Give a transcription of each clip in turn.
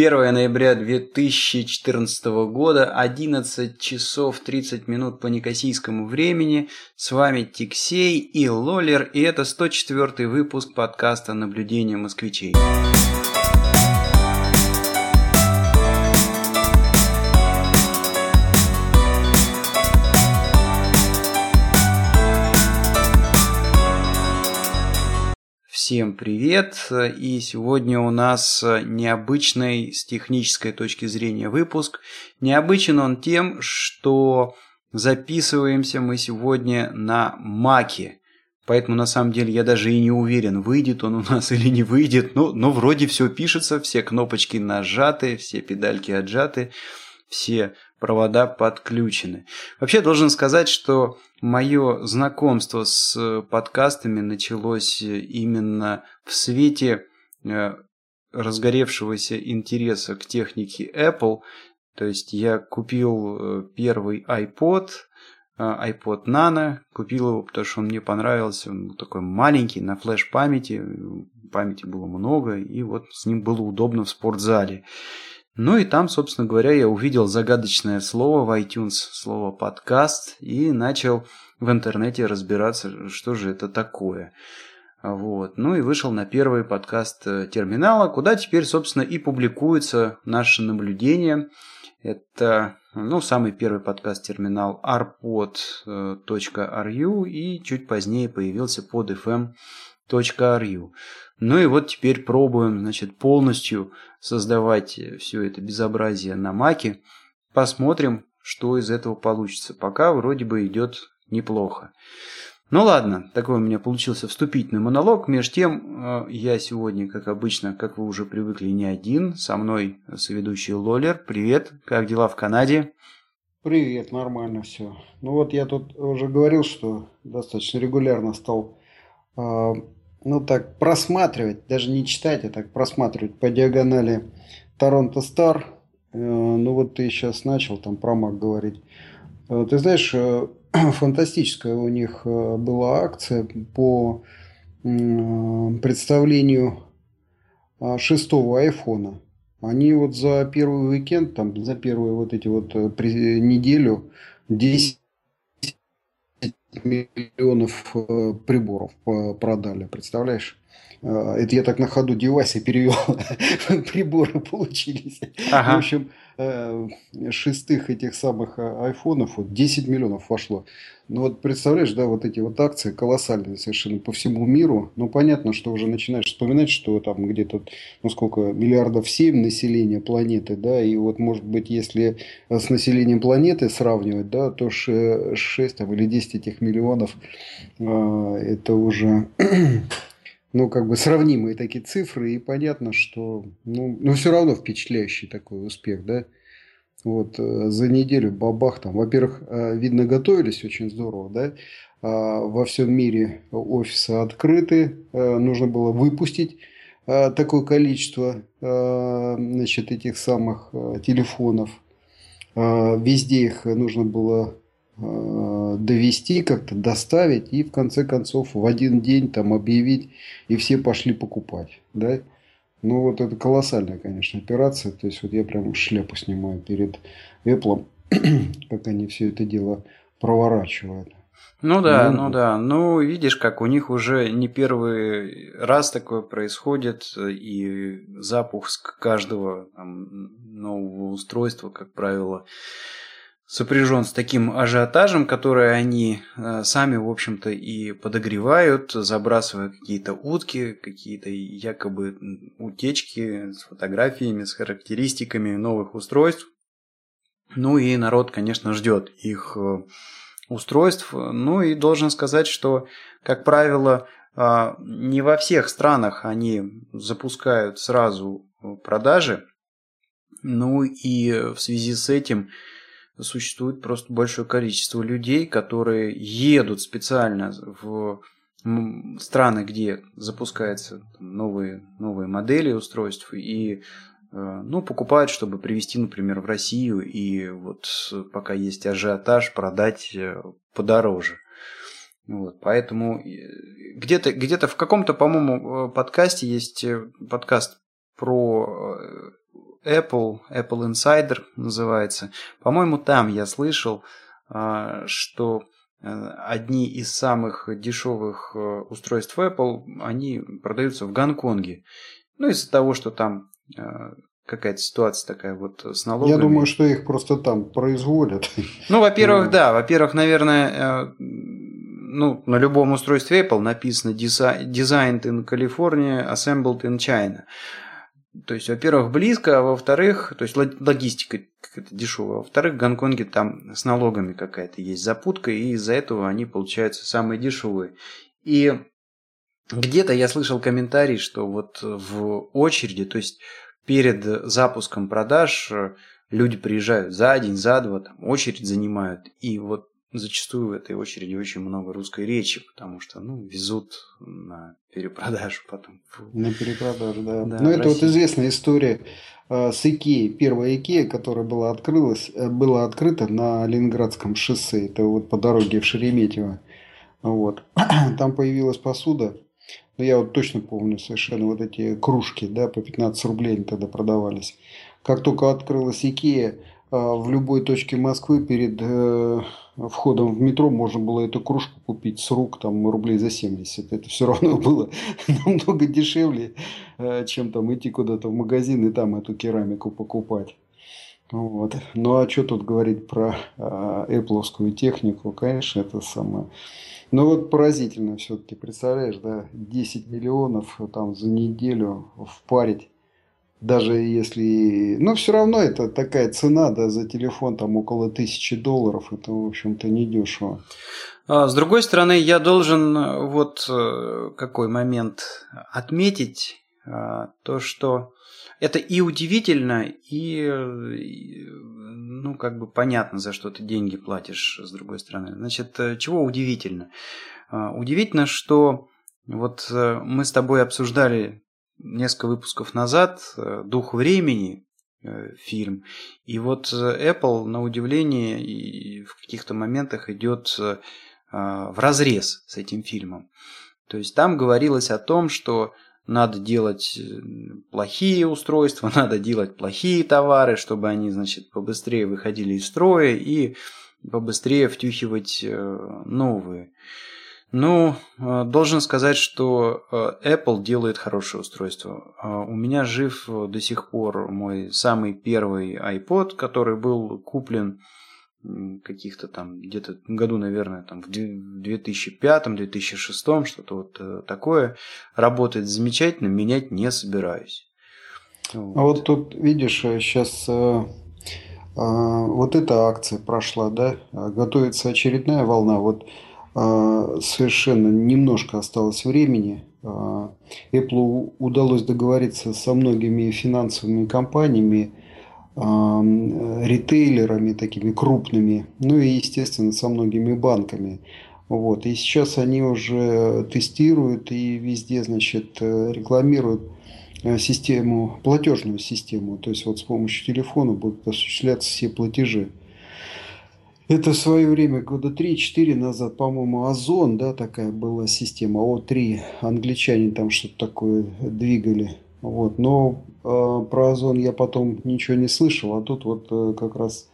1 ноября 2014 года, 11 часов 30 минут по некосийскому времени. С вами Тиксей и Лолер, и это 104 выпуск подкаста «Наблюдение москвичей». Всем привет! И сегодня у нас необычный с технической точки зрения выпуск. Необычен он тем, что записываемся мы сегодня на Маке. Поэтому на самом деле я даже и не уверен, выйдет он у нас или не выйдет. Но, но вроде все пишется, все кнопочки нажаты, все педальки отжаты, все провода подключены. Вообще должен сказать, что мое знакомство с подкастами началось именно в свете э, разгоревшегося интереса к технике Apple. То есть я купил э, первый iPod, э, iPod Nano, купил его, потому что он мне понравился, он был такой маленький, на флеш-памяти, памяти было много, и вот с ним было удобно в спортзале. Ну и там, собственно говоря, я увидел загадочное слово в iTunes, слово подкаст, и начал в интернете разбираться, что же это такое. Вот. Ну и вышел на первый подкаст э, терминала, куда теперь, собственно, и публикуется наше наблюдение. Это ну, самый первый подкаст терминал arpod.ru и чуть позднее появился под fm.ru. Ну и вот теперь пробуем, значит, полностью создавать все это безобразие на маке. Посмотрим, что из этого получится. Пока вроде бы идет неплохо. Ну ладно, такой у меня получился вступительный монолог. Между тем, э, я сегодня, как обычно, как вы уже привыкли, не один. Со мной соведущий Лолер. Привет, как дела в Канаде? Привет, нормально все. Ну вот я тут уже говорил, что достаточно регулярно стал а, ну так просматривать, даже не читать, а так просматривать по диагонали Торонто Стар. Э, ну вот ты сейчас начал там про Мак говорить. Э, ты знаешь, э, фантастическая у них была акция по представлению шестого айфона. Они вот за первый уикенд, там, за первые вот эти вот неделю 10 миллионов э, приборов продали, представляешь? Э, это я так на ходу девайсы перевел, приборы получились. Ага. В общем, Э, шестых этих самых э, айфонов вот 10 миллионов вошло. Ну вот представляешь, да, вот эти вот акции колоссальные совершенно по всему миру. Ну понятно, что уже начинаешь вспоминать, что там где-то, ну сколько, миллиардов 7 населения планеты, да, и вот может быть, если с населением планеты сравнивать, да, то 6 там, или 10 этих миллионов, это уже ну, как бы сравнимые такие цифры, и понятно, что, ну, ну все равно впечатляющий такой успех, да. Вот э, за неделю бабах там, во-первых, э, видно, готовились очень здорово, да. А, во всем мире офисы открыты, э, нужно было выпустить такое количество, значит, этих самых телефонов. Везде их нужно было довести, как-то доставить и в конце концов в один день там объявить и все пошли покупать. Да? Ну вот это колоссальная, конечно, операция. То есть вот я прям шляпу снимаю перед Apple, как они все это дело проворачивают. Ну да, ну, ну да. Ну, видишь, как у них уже не первый раз такое происходит, и запуск каждого там, нового устройства, как правило, сопряжен с таким ажиотажем, который они э, сами, в общем-то, и подогревают, забрасывая какие-то утки, какие-то якобы утечки с фотографиями, с характеристиками новых устройств. Ну и народ, конечно, ждет их э, устройств. Ну и должен сказать, что, как правило, э, не во всех странах они запускают сразу продажи. Ну и в связи с этим существует просто большое количество людей, которые едут специально в страны, где запускаются новые, новые модели устройств и э, ну, покупают, чтобы привезти, например, в Россию и вот пока есть ажиотаж, продать э, подороже. Вот, поэтому э, где-то где в каком-то, по-моему, подкасте есть подкаст про Apple, Apple Insider называется. По-моему, там я слышал, что одни из самых дешевых устройств Apple, они продаются в Гонконге. Ну, из-за того, что там какая-то ситуация такая вот с налогами. Я думаю, что их просто там производят. Ну, во-первых, да. Во-первых, наверное, э, ну, на любом устройстве Apple написано Designed in California, Assembled in China. То есть, во-первых, близко, а во-вторых, то есть логистика какая-то дешевая, во-вторых, в Гонконге там с налогами какая-то есть запутка, и из-за этого они получаются самые дешевые. И где-то я слышал комментарий, что вот в очереди, то есть перед запуском продаж люди приезжают за день, за два, там, очередь занимают. И вот зачастую в этой очереди очень много русской речи, потому что, ну, везут на перепродажу потом. На перепродажу, да. да Но это вот известная история э, с Икеей. Первая Икея, которая была, открылась, э, была открыта на Ленинградском шоссе. Это вот по дороге в Шереметьево. Вот. Там появилась посуда но я вот точно помню совершенно вот эти кружки, да, по 15 рублей они тогда продавались. Как только открылась Икея, а, в любой точке Москвы перед э, входом в метро можно было эту кружку купить с рук там рублей за 70. Это все равно было намного дешевле, э, чем там идти куда-то в магазин и там эту керамику покупать. Вот. Ну а что тут говорить про Apple технику? Конечно, это самое ну вот поразительно все-таки, представляешь, да, 10 миллионов там за неделю впарить. Даже если... Ну, все равно это такая цена, да, за телефон там около тысячи долларов. Это, в общем-то, недешево. А, с другой стороны, я должен э, вот э, какой момент отметить, а, то, что это и удивительно, и, ну, как бы понятно, за что ты деньги платишь, с другой стороны. Значит, э, чего удивительно? А, удивительно, что вот э, мы с тобой обсуждали несколько выпусков назад э, «Дух времени», фильм. И вот Apple, на удивление, и в каких-то моментах идет в разрез с этим фильмом. То есть там говорилось о том, что надо делать э, плохие устройства, надо делать плохие товары, чтобы они, значит, побыстрее выходили из строя и побыстрее втюхивать э, новые. Ну, э, должен сказать, что Apple делает хорошее устройство. У меня жив до сих пор мой самый первый iPod, который был куплен каких-то там где-то году, наверное, там в 2005-2006, что-то вот э, такое, работает замечательно, менять не собираюсь. Вот. А вот тут, видишь, сейчас э, э, вот эта акция прошла, да, готовится очередная волна, вот совершенно немножко осталось времени. Apple удалось договориться со многими финансовыми компаниями, ритейлерами такими крупными, ну и, естественно, со многими банками. Вот. И сейчас они уже тестируют и везде, значит, рекламируют э, систему, платежную систему. То есть вот с помощью телефона будут осуществляться все платежи. Это в свое время, года 3-4 назад, по-моему, Озон, да, такая была система, О3, англичане там что-то такое двигали. Вот. Но э, про Озон я потом ничего не слышал, а тут вот э, как раз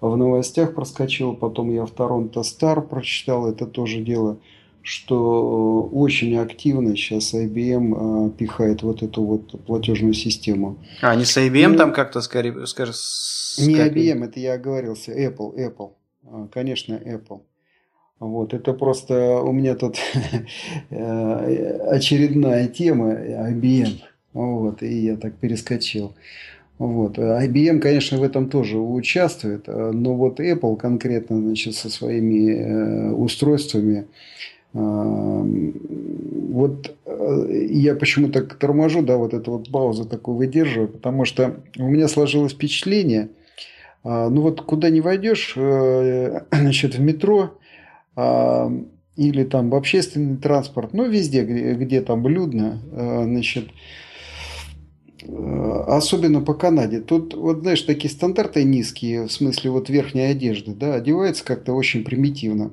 в новостях проскочил, потом я в Торонто Стар прочитал это тоже дело, что э, очень активно сейчас IBM э, пихает вот эту вот платежную систему. А, не с IBM ну, там как-то скорее, скажем, Не IBM, это я оговорился, Apple, Apple, конечно, Apple. Вот, это просто у меня тут э, очередная тема IBM. Вот, и я так перескочил. Вот. IBM, конечно, в этом тоже участвует, но вот Apple конкретно значит, со своими э, устройствами, э, вот э, я почему так торможу, да, вот эту вот паузу такую выдерживаю, потому что у меня сложилось впечатление, ну вот куда не войдешь, значит, в метро, или там в общественный транспорт, ну везде, где, где там людно, значит, Э, особенно по Канаде. Тут, вот знаешь, такие стандарты низкие, в смысле вот верхней одежды, да, одевается как-то очень примитивно.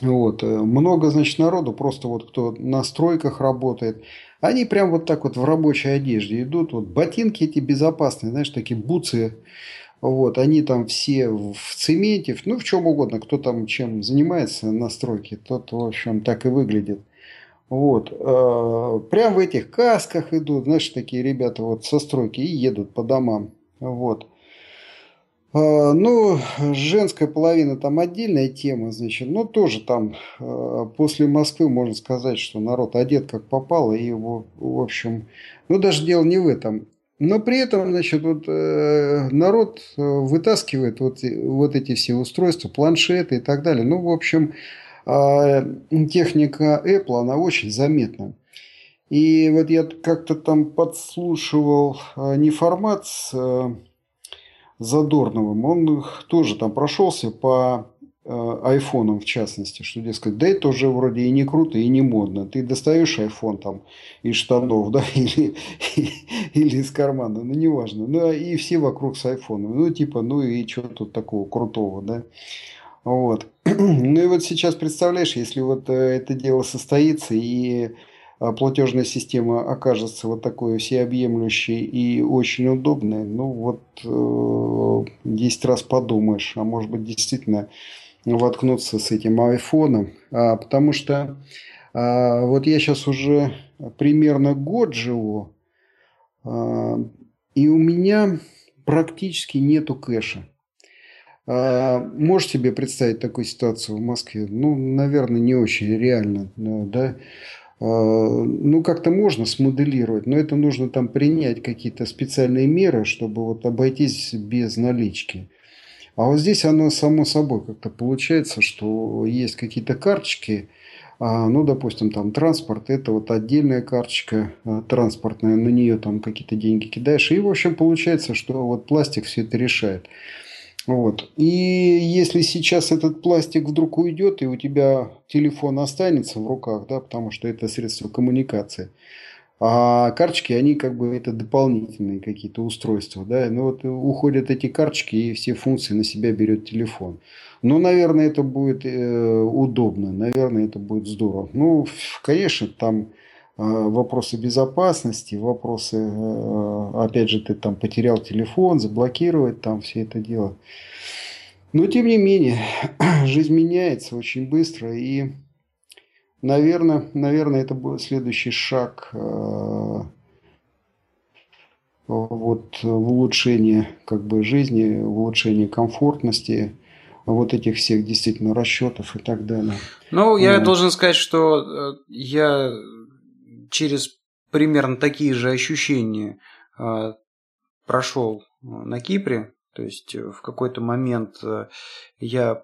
Вот. Э, много, значит, народу, просто вот кто на стройках работает, Они прям вот так вот в рабочей одежде идут. Вот ботинки эти безопасные, знаешь, такие буцы. Вот, они там все в цементе, ну, в чем угодно. Кто там чем занимается на стройке, тот, в общем, так и выглядит. Вот. Э, прям в этих касках идут, знаешь, такие ребята вот со стройки и едут по домам. Вот. Э, ну, женская половина там отдельная тема, значит, но тоже там э, после Москвы можно сказать, что народ одет как попало, и его, в общем, ну, даже дело не в этом. Но при этом, значит, вот, народ вытаскивает вот, вот эти все устройства, планшеты и так далее. Ну, в общем, а, техника Apple, она очень заметна. И вот я как-то там подслушивал а, не формат с а, Задорновым, он тоже там прошелся по айфонам в частности, что, дескать, да это уже вроде и не круто, и не модно. Ты достаешь айфон там из штанов, да, или, или из кармана, ну, неважно. Ну, и все вокруг с айфоном. Ну, типа, ну и что тут такого крутого, да. Вот. Ну и вот сейчас представляешь, если вот э, это дело состоится и э, платежная система окажется вот такой всеобъемлющей и очень удобной, ну вот 10 э, раз подумаешь, а может быть действительно воткнуться с этим айфоном, а, потому что а, вот я сейчас уже примерно год живу, а, и у меня практически нету кэша. А, можешь себе представить такую ситуацию в Москве? Ну, наверное, не очень реально, да? А, ну, как-то можно смоделировать, но это нужно там принять какие-то специальные меры, чтобы вот обойтись без налички. А вот здесь оно само собой как-то получается, что есть какие-то карточки, а, ну, допустим, там транспорт, это вот отдельная карточка транспортная, на нее там какие-то деньги кидаешь, и, в общем, получается, что вот пластик все это решает. Вот. И если сейчас этот пластик вдруг уйдет, и у тебя телефон останется в руках, да, потому что это средство коммуникации, а карточки, они как бы это дополнительные какие-то устройства, да, ну вот уходят эти карточки, и все функции на себя берет телефон. Ну, наверное, это будет э, удобно, наверное, это будет здорово. Ну, конечно, там Э, вопросы безопасности, вопросы, э, опять же, ты там потерял телефон, заблокировать там все это дело. Но, тем не менее, жизнь меняется очень быстро, и, наверное, наверное это будет следующий шаг э, вот, в улучшении как бы, жизни, в улучшении комфортности, вот этих всех действительно расчетов и так далее. Ну, я вот. должен сказать, что я через примерно такие же ощущения а, прошел на Кипре. То есть э, в какой-то момент э, я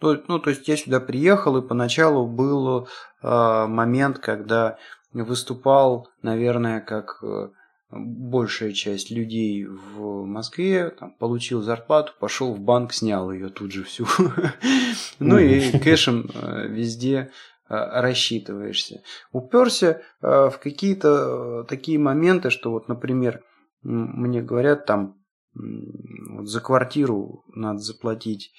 ну, ну, то есть я сюда приехал, и поначалу был э, момент, когда выступал, наверное, как э, большая часть людей в Москве, там, получил зарплату, пошел в банк, снял ее тут же всю. Ну и кэшем везде Э, рассчитываешься. Уперся э, в какие-то э, такие моменты, что вот, например, мне говорят там за квартиру надо заплатить,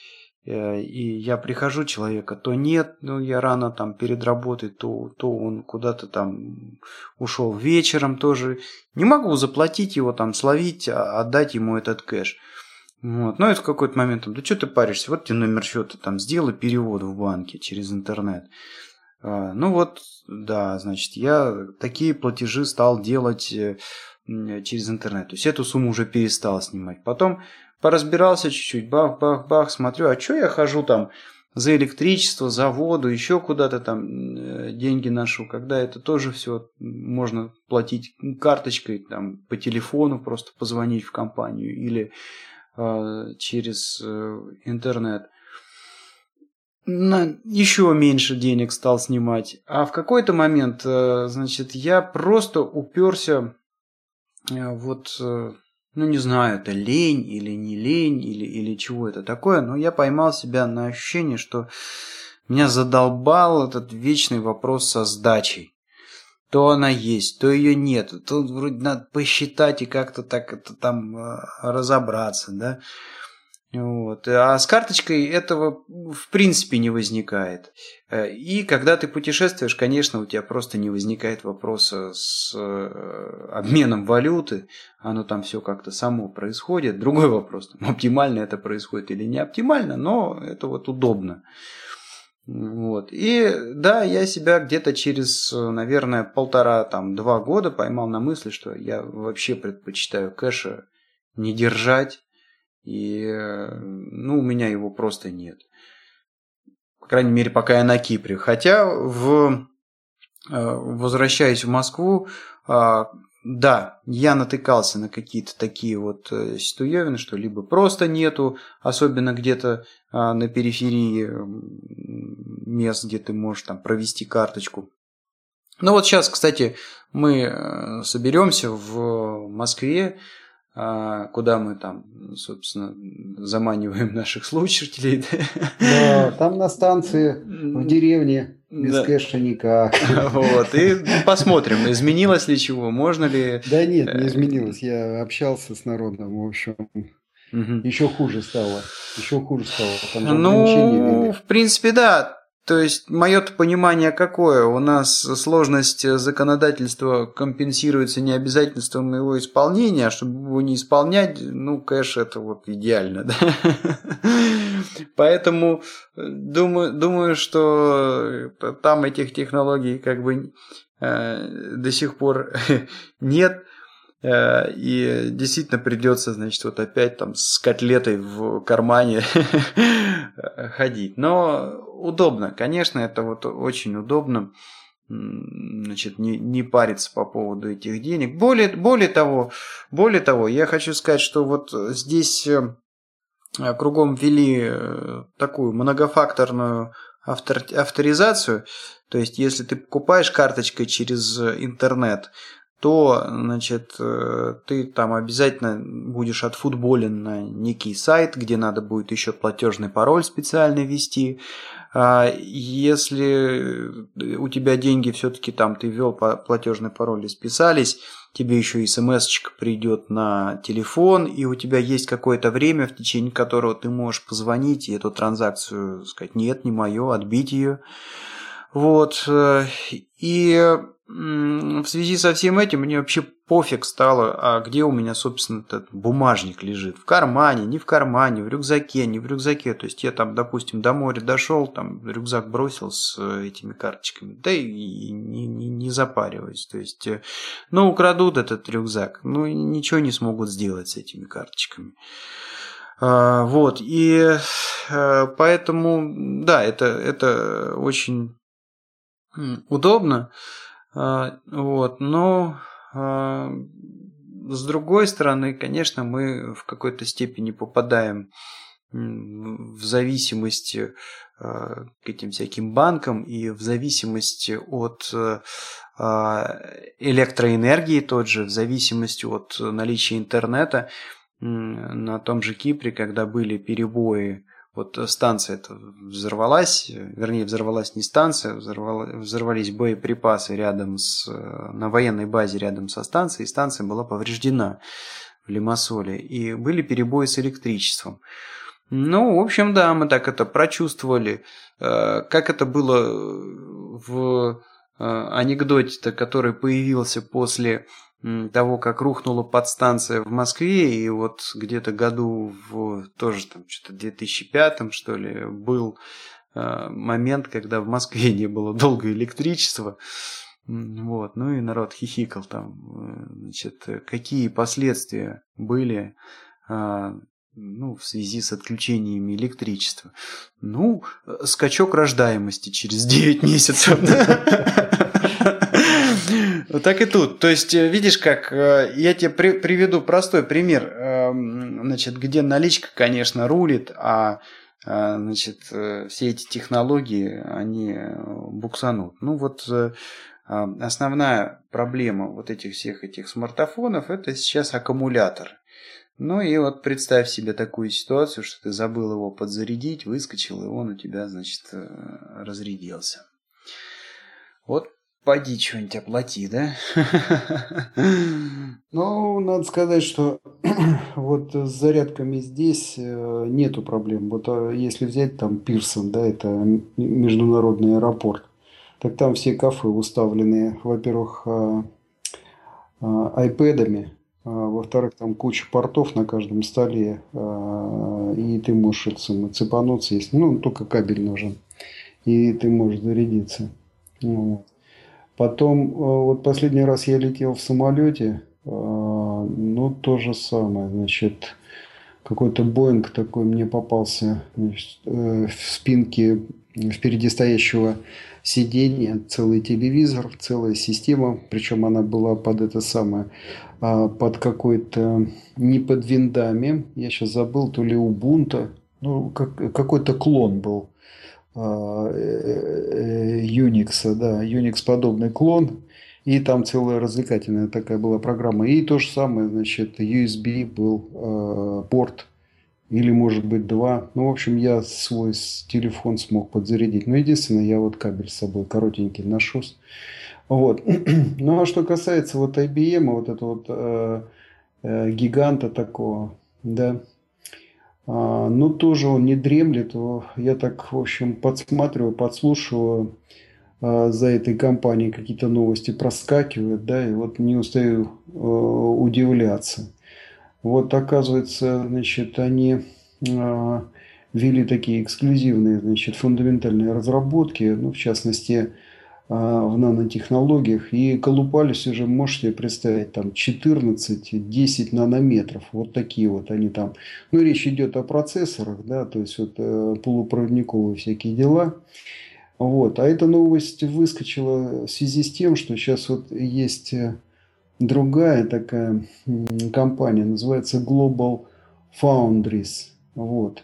и я прихожу человека, то нет, ну я рано там перед работой, то, то он куда-то там ушел вечером тоже. Не могу заплатить его там, словить, а отдать ему этот кэш. Вот. Ну и в какой-то момент, да что ты паришься, вот тебе номер счета, там, сделай перевод в банке через интернет. А, ну вот, да, значит, я такие платежи стал делать э, через интернет. То есть эту сумму уже перестал снимать. Потом поразбирался чуть-чуть, бах-бах-бах, смотрю, а что я хожу там за электричество, за воду, еще куда-то там э, деньги ношу, когда это тоже все можно платить карточкой, там, по телефону просто позвонить в компанию или э, через э, интернет на еще меньше денег стал снимать. А в какой-то момент, э, значит, я просто уперся э, вот, э, ну не знаю, это лень или не лень, или, или чего это такое, но я поймал себя на ощущение, что меня задолбал этот вечный вопрос со сдачей. То она есть, то ее нет. Тут вроде надо посчитать и как-то так это там разобраться, да. Вот. А с карточкой этого в принципе не возникает. Э, и когда ты путешествуешь, конечно, у тебя просто не возникает вопроса с э, обменом валюты. Оно там все как-то само происходит. Другой вопрос, там, оптимально это происходит или не оптимально, но это вот удобно. Вот. И да, я себя где-то через, наверное, полтора, там, два года поймал на мысли, что я вообще предпочитаю кэша не держать, и, ну, у меня его просто нет. По крайней мере, пока я на Кипре. Хотя, в, э, возвращаясь в Москву, а, да, я натыкался на какие-то такие вот э, ситуевины, что либо просто нету, особенно где-то а, на периферии мест, где ты можешь там провести карточку. Ну вот сейчас, кстати, мы э, соберемся в Москве куда мы там, собственно, заманиваем наших слушателей. Да, там на станции, в деревне, без да. кэша никак. Вот, и посмотрим, изменилось ли чего, можно ли... Да нет, не изменилось, я общался с народом, в общем, Угу. Еще хуже стало. Еще хуже стало. Там ну, в принципе, да. То есть, мое понимание какое? У нас сложность законодательства компенсируется необязательством его исполнения, а чтобы его не исполнять, ну, кэш это вот идеально, да? Поэтому думаю, думаю, что там этих технологий как бы э, до сих пор нет. Э, и действительно придется, значит, вот опять там с котлетой в кармане ходить. Но удобно, конечно, это вот очень удобно значит, не, не париться по поводу этих денег. Более, более того, более того, я хочу сказать, что вот здесь э, кругом ввели э, такую многофакторную автор, авторизацию. То есть, если ты покупаешь карточкой через интернет, то, значит, э, ты там обязательно будешь отфутболен на некий сайт, где надо будет еще платежный пароль специально ввести. А если у тебя деньги все-таки там ты ввел платежный пароль и списались, тебе еще смс придет на телефон, и у тебя есть какое-то время, в течение которого ты можешь позвонить и эту транзакцию сказать, нет, не мое, отбить ее. Вот. Э, и в связи со всем этим мне вообще пофиг стало, а где у меня, собственно, этот бумажник лежит. В кармане, не в кармане, в рюкзаке, не в рюкзаке. То есть я там, допустим, до моря дошел, там рюкзак бросил с э, этими карточками, да и не, не, не запариваюсь. То есть, э, ну, украдут этот рюкзак, ну, ничего не смогут сделать с этими карточками. А, вот, и э, поэтому, да, это, это очень удобно. А, вот, но а, с другой стороны, конечно, мы в какой-то степени попадаем в зависимости а, к этим всяким банкам и в зависимости от электроэнергии тот же, в зависимости от наличия интернета на том же Кипре, когда были перебои вот э, станция взорвалась, вернее, взорвалась не станция, взорвались боеприпасы рядом с, э, на военной базе рядом со станцией, и станция была повреждена в Лимассоле, и были перебои с электричеством. Ну, в общем, да, мы так это прочувствовали. Э, как это было в анекдоте-то, который появился после того, как рухнула подстанция в Москве, и вот где-то году в тоже там что-то 2005 что ли был э, момент, когда в Москве не было долго электричества. Вот, ну и народ хихикал там, э, значит, какие последствия были э, ну, в связи с отключениями электричества. Ну, скачок рождаемости через 9 месяцев. Вот так и тут. То есть, э, видишь, как э, я тебе при, приведу простой пример, эм, значит, где наличка, конечно, рулит, а э, значит, все эти технологии, они буксанут. Ну вот основная проблема вот этих всех этих смартфонов это сейчас аккумулятор. Ну и вот представь себе такую ситуацию, что ты забыл его подзарядить, выскочил, и он у тебя, значит, разрядился. Вот поди что-нибудь оплати, да? Ну, надо сказать, что вот с зарядками здесь э, нету проблем. Вот а если взять там Пирсон, да, это международный аэропорт, так там все кафе уставлены, во-первых, а, а, айпэдами, во-вторых, там куча портов на каждом столе, и ты можешь это, цепануться, если, ну, только кабель нужен, и ты можешь зарядиться. Вот. Потом, вот последний раз я летел в самолете, ну, то же самое, значит, какой-то Боинг такой мне попался значит, э, в спинке впереди стоящего сиденья, целый телевизор, целая система, причем она была под это самое, а, под какой-то, не под виндами, я сейчас забыл, то ли Ubuntu, ну, как, какой-то клон был. э, э, Unix, да, Unix подобный клон, и там целая развлекательная такая была программа. И то же самое, значит, USB был э, порт, или может быть два. Ну, в общем, я свой телефон смог подзарядить. Но единственное, я вот кабель с собой коротенький ношу. Вот. Ну, а что касается вот IBM, вот этого вот э, э, гиганта такого, да, а, ну, тоже он не дремлет. Я так, в общем, подсматриваю, подслушиваю а, за этой компанией какие-то новости проскакивают, да, и вот не устаю э, удивляться. Вот оказывается, значит, они ввели такие эксклюзивные, значит, фундаментальные разработки, ну, в частности, в нанотехнологиях, и колупались уже, можете представить, там 14-10 нанометров, вот такие вот они там. Ну, речь идет о процессорах, да, то есть вот э, полупроводниковые всякие дела. Вот. А эта новость выскочила в связи с тем, что сейчас вот есть э, другая такая компания, называется Global Foundries. Вот.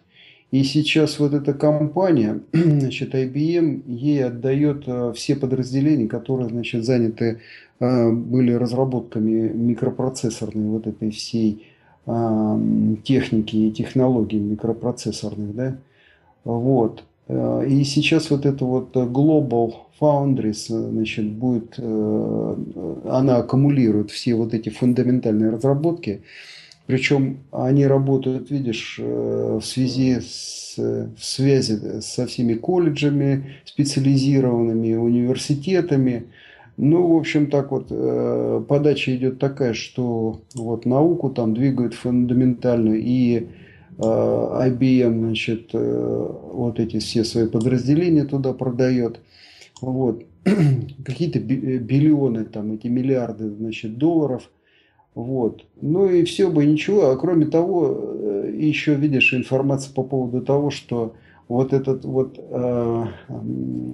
И сейчас вот эта компания, значит, IBM, ей отдает э, все подразделения, которые, значит, заняты э, были разработками микропроцессорной вот этой всей техники и технологий микропроцессорных, да, вот. Э, и сейчас вот это вот Global Foundries, значит, будет, она аккумулирует все вот эти фундаментальные разработки, причем они работают, видишь, в связи с, в связи со всеми колледжами специализированными, университетами. Ну, в общем, так вот, подача идет такая, что вот науку там двигают фундаментальную и Э, IBM, значит, э, вот эти все свои подразделения туда продает. Вот. Какие-то биллионы, там, эти миллиарды, значит, долларов. Вот. Ну и все бы ничего. А кроме того, э, еще видишь информация по поводу того, что вот этот вот э,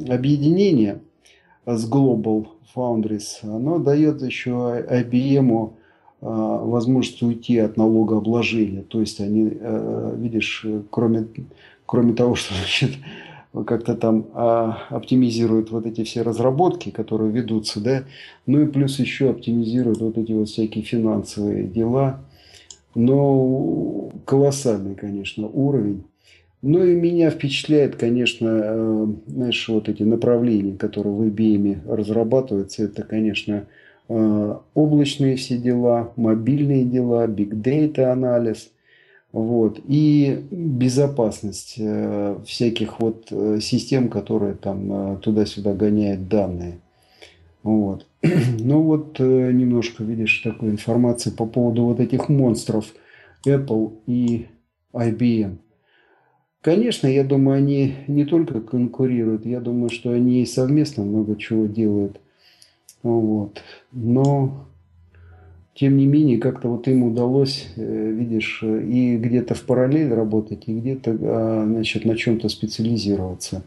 объединение с Global Foundries, оно дает еще IBM а, возможность уйти от налогообложения. То есть они, э, видишь, кроме, кроме того, что значит, как-то там а, оптимизируют вот эти все разработки, которые ведутся, да, ну и плюс еще оптимизируют вот эти вот всякие финансовые дела. Но колоссальный, конечно, уровень. Ну и меня впечатляет, конечно, э, знаешь, вот эти направления, которые в IBM разрабатываются, это, конечно, Э, облачные все дела, мобильные дела, big data анализ, вот, и безопасность э, всяких вот э, систем, которые там туда-сюда гоняют данные. Вот. Ну вот немножко, видишь, такой информации по поводу вот этих монстров Apple и IBM. Конечно, я думаю, они не только конкурируют, я думаю, что они совместно много чего делают – вот. Но, тем не менее, как-то вот им удалось, э, видишь, и где-то в параллель работать, и где-то, а, значит, на чем-то специализироваться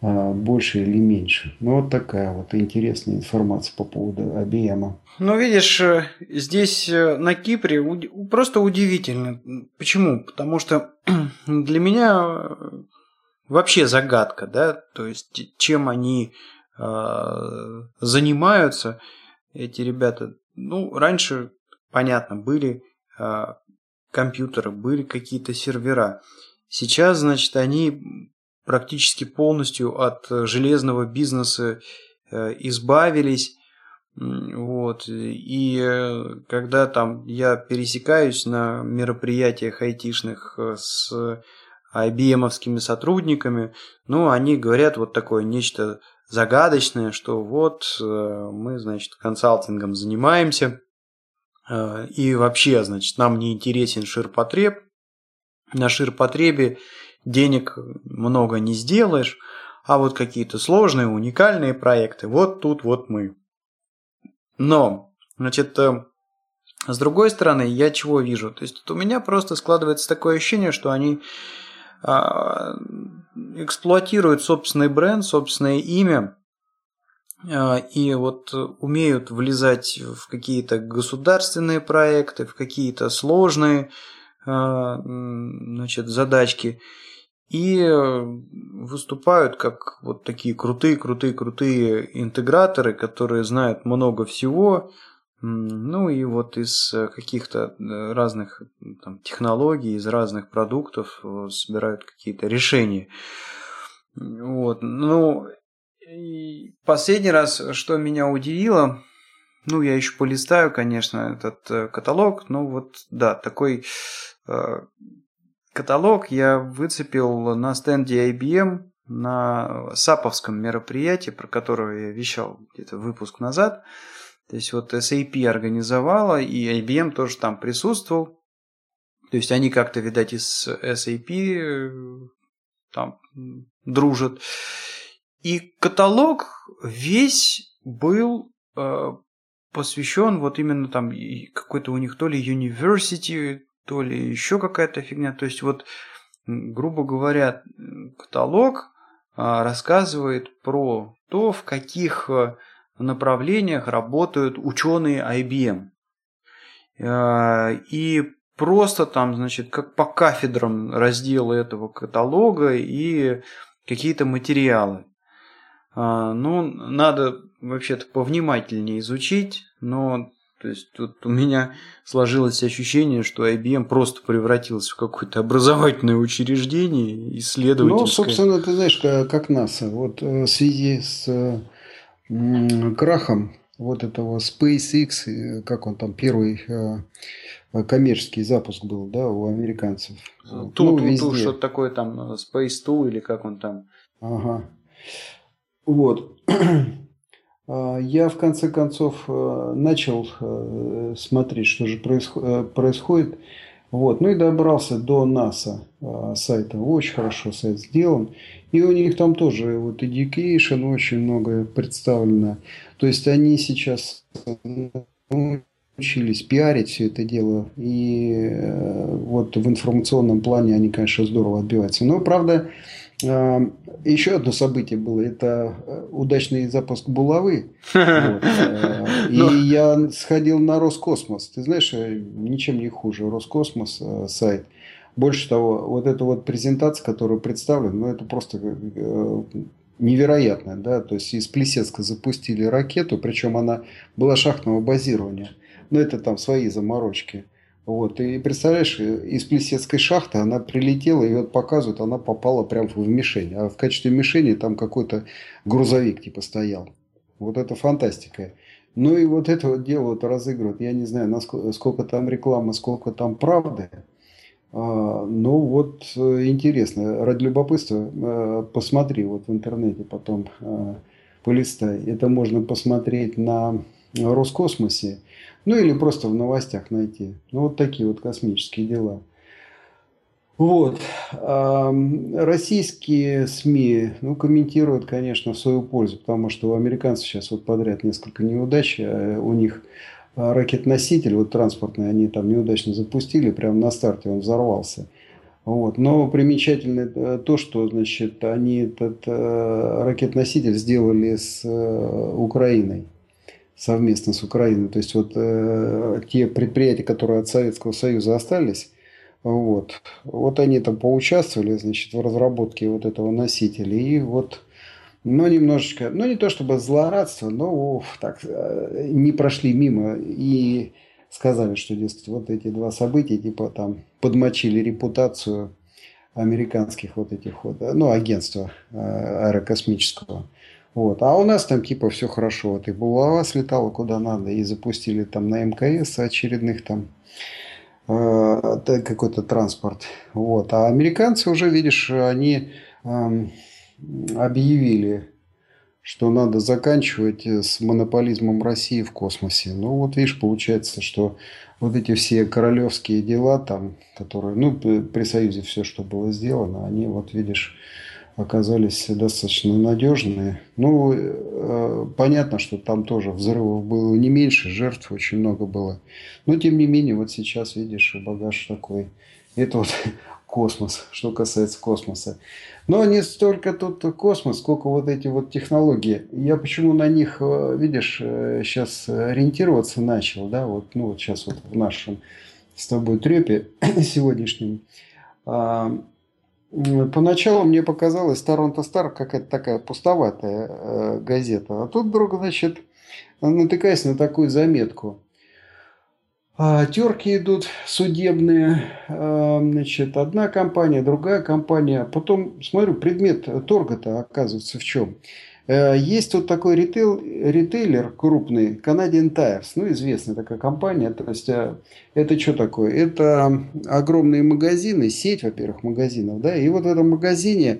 а, больше или меньше. Ну, вот такая вот интересная информация по поводу IBM. Ну, видишь, э, здесь э, на Кипре просто удивительно. Почему? Потому что для меня вообще загадка, да, то есть чем они а, занимаются эти ребята. Ну, раньше, понятно, были а, компьютеры, были какие-то сервера. Сейчас, значит, они практически полностью от железного бизнеса избавились. Вот. И когда там я пересекаюсь на мероприятиях айтишных с IBM-овскими сотрудниками, ну, они говорят вот такое нечто загадочное, что вот мы, значит, консалтингом занимаемся, и вообще, значит, нам не интересен ширпотреб, на ширпотребе денег много не сделаешь, а вот какие-то сложные, уникальные проекты, вот тут вот мы. Но, значит, э, с другой стороны, я чего вижу? То есть у меня просто складывается такое ощущение, что они а, эксплуатируют собственный бренд, собственное имя, а, и вот умеют влезать в какие-то государственные проекты, в какие-то сложные а, значит, задачки и выступают как вот такие крутые, крутые, крутые интеграторы, которые знают много всего, ну и вот из каких-то разных там, технологий, из разных продуктов э, собирают какие-то решения. Вот. Ну, и последний раз, что меня удивило, ну, я еще полистаю, конечно, этот э, каталог, ну вот, да, такой Э, каталог я выцепил на стенде IBM на САПовском мероприятии, про которое я вещал где-то выпуск назад. То есть вот SAP организовала, и IBM тоже там присутствовал. То есть они как-то, видать, из SAP э, там дружат. И каталог весь был э, посвящен вот именно там какой-то у них то ли University, то ли еще какая-то фигня. То есть вот, грубо говоря, каталог а, рассказывает про то, в каких а, направлениях работают ученые IBM. А, и просто там, значит, как по кафедрам разделы этого каталога и какие-то материалы. Ну, надо вообще-то повнимательнее изучить, но то есть тут у меня сложилось ощущение, что IBM просто превратился в какое-то образовательное учреждение, исследовательское. Ну, собственно, ты знаешь, как НАСА. Вот э, в связи с крахом вот этого SpaceX, э, как он там первый э, коммерческий запуск был, да, у американцев. Тут, ну, тут что-то такое там Space 2 или как он там. Ага. Вот. А, я в конце концов э, начал э, смотреть, что же э, происходит. Вот. Ну и добрался до НАСА сайта. Очень хорошо сайт сделан. И у них там тоже вот education очень много представлено. То есть они сейчас учились пиарить все это дело. И вот в информационном плане они, конечно, здорово отбиваются. Но, правда, еще одно событие было, это э, удачный запуск булавы. Э, и ну. я сходил на Роскосмос. Ты знаешь, э, ничем не хуже. Роскосмос сайт. Больше того, вот эта вот презентация, которую представлена, ну это просто невероятно, да, то есть из Плесецка запустили ракету, причем она была шахтного базирования, но это там свои заморочки. Вот, и представляешь, из Плесецкой шахты она прилетела, и вот показывают, она попала прямо в мишень. А в качестве мишени там какой-то грузовик типа стоял. Вот это фантастика. Ну и вот это вот дело вот разыгрывают. Я не знаю, насколько, сколько там рекламы, сколько там правды. А, ну вот э, интересно. Ради любопытства э, посмотри вот в интернете потом э, полистай. Это можно посмотреть на Роскосмосе. Ну или просто в новостях найти. Ну вот такие вот космические дела. Вот. Российские СМИ ну, комментируют, конечно, в свою пользу, потому что у американцев сейчас вот подряд несколько неудач. А у них ракет-носитель, вот транспортный, они там неудачно запустили, прямо на старте он взорвался. Вот. Но примечательно э, то, что значит, они этот э, ракет-носитель сделали с э, Украиной совместно с Украиной. То есть вот э, те предприятия, которые от Советского Союза остались, вот, вот они там поучаствовали, значит, в разработке вот этого носителя. И вот, ну, немножечко, ну, не то чтобы злорадство, но уф, так, э, не прошли мимо и сказали, что, дескать, вот эти два события, типа, там, подмочили репутацию американских вот этих вот, ну, агентства э, аэрокосмического. Вот. А у нас там типа все хорошо. Вот и булава слетала куда надо, и запустили там на МКС очередных там э, какой-то транспорт. Вот. А американцы уже, видишь, они э, объявили, что надо заканчивать с монополизмом России в космосе. Ну вот видишь, получается, что вот эти все королевские дела там, которые, ну, при Союзе все, что было сделано, они вот, видишь, оказались достаточно надежные. Ну, э, понятно, что там тоже взрывов было не меньше, жертв очень много было. Но, тем не менее, вот сейчас, видишь, багаж такой. Это вот космос, что касается космоса. Но не столько тут космос, сколько вот эти вот технологии. Я почему на них, э, видишь, сейчас э, ориентироваться начал, да, вот, ну, вот сейчас вот в нашем с тобой трепе сегодняшнем. Поначалу мне показалось Торонто Стар какая-то такая пустоватая э, газета. А тут вдруг, значит, натыкаясь на такую заметку. А, терки идут судебные, а, значит, одна компания, другая компания. Потом смотрю, предмет торга-то оказывается в чем. Э, есть вот такой ритейл, ритейлер крупный, Canadian Tires, ну, известная такая компания. То есть, э, это что такое? Это огромные магазины, сеть, во-первых, магазинов, да, и вот в этом магазине,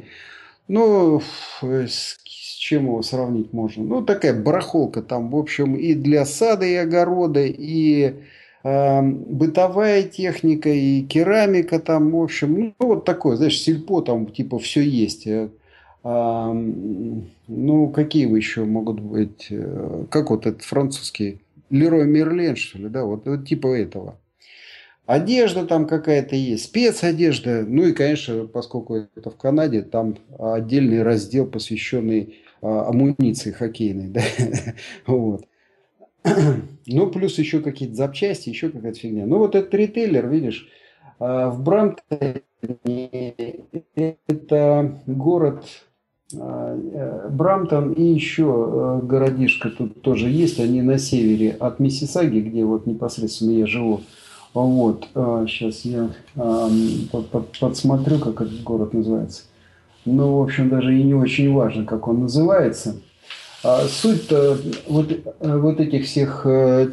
ну, с, чем его сравнить можно? Ну, такая барахолка там, в общем, и для сада, и огорода, и э, бытовая техника, и керамика там, в общем, ну, вот такое, знаешь, сельпо там, типа, все есть ну, какие еще могут быть? Э, как вот этот французский? Лерой Мерлен, что ли, да? Вот, вот типа этого. Одежда там какая-то есть, спецодежда. Ну и, конечно, поскольку это в Канаде, там отдельный раздел, посвященный а, амуниции хоккейной. Да? вот. Ну, плюс еще какие-то запчасти, еще какая-то фигня. Ну, вот этот ритейлер, видишь, а, в Брамптоне это город Брамтон и еще э, городишко тут тоже есть, они на севере от Миссисаги, где вот непосредственно я живу. Вот, сейчас а, я подсмотрю, как этот город называется. Ну, в общем, даже и не очень важно, как он называется. А суть-то вот, э, вот этих всех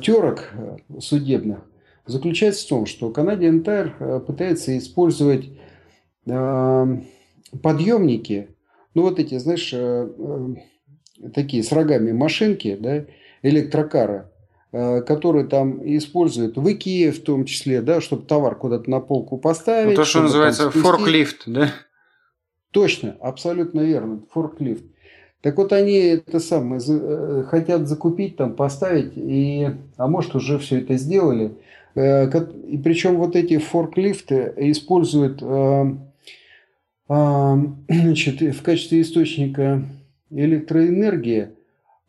терок судебных заключается в том, что Canadian Tire пытается использовать подъемники ну, вот эти, знаешь, э, э, такие с рогами машинки, да, электрокары, э, которые там используют в Икее в том числе, да, чтобы товар куда-то на полку поставить. Ну, то, что называется форклифт, да? Точно, абсолютно верно, форклифт. Так вот они это самое хотят закупить, там поставить, и, а может уже все это сделали. И причем вот эти форклифты используют значит, в качестве источника электроэнергии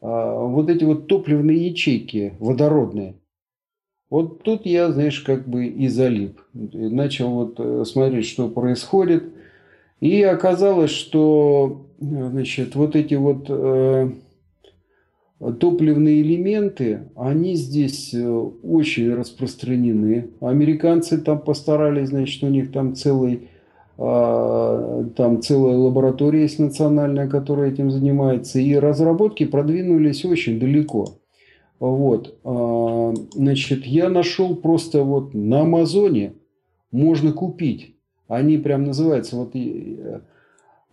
а, вот эти вот топливные ячейки водородные. Вот тут я, знаешь, как бы и залип. Начал вот э, смотреть, что происходит. И оказалось, что значит, вот эти вот э, топливные элементы, они здесь э, очень распространены. Американцы там постарались, значит, у них там целый а, там целая лаборатория есть национальная, которая этим занимается, и разработки продвинулись очень далеко. Вот, а, значит, я нашел просто вот на Амазоне можно купить. Они прям называются вот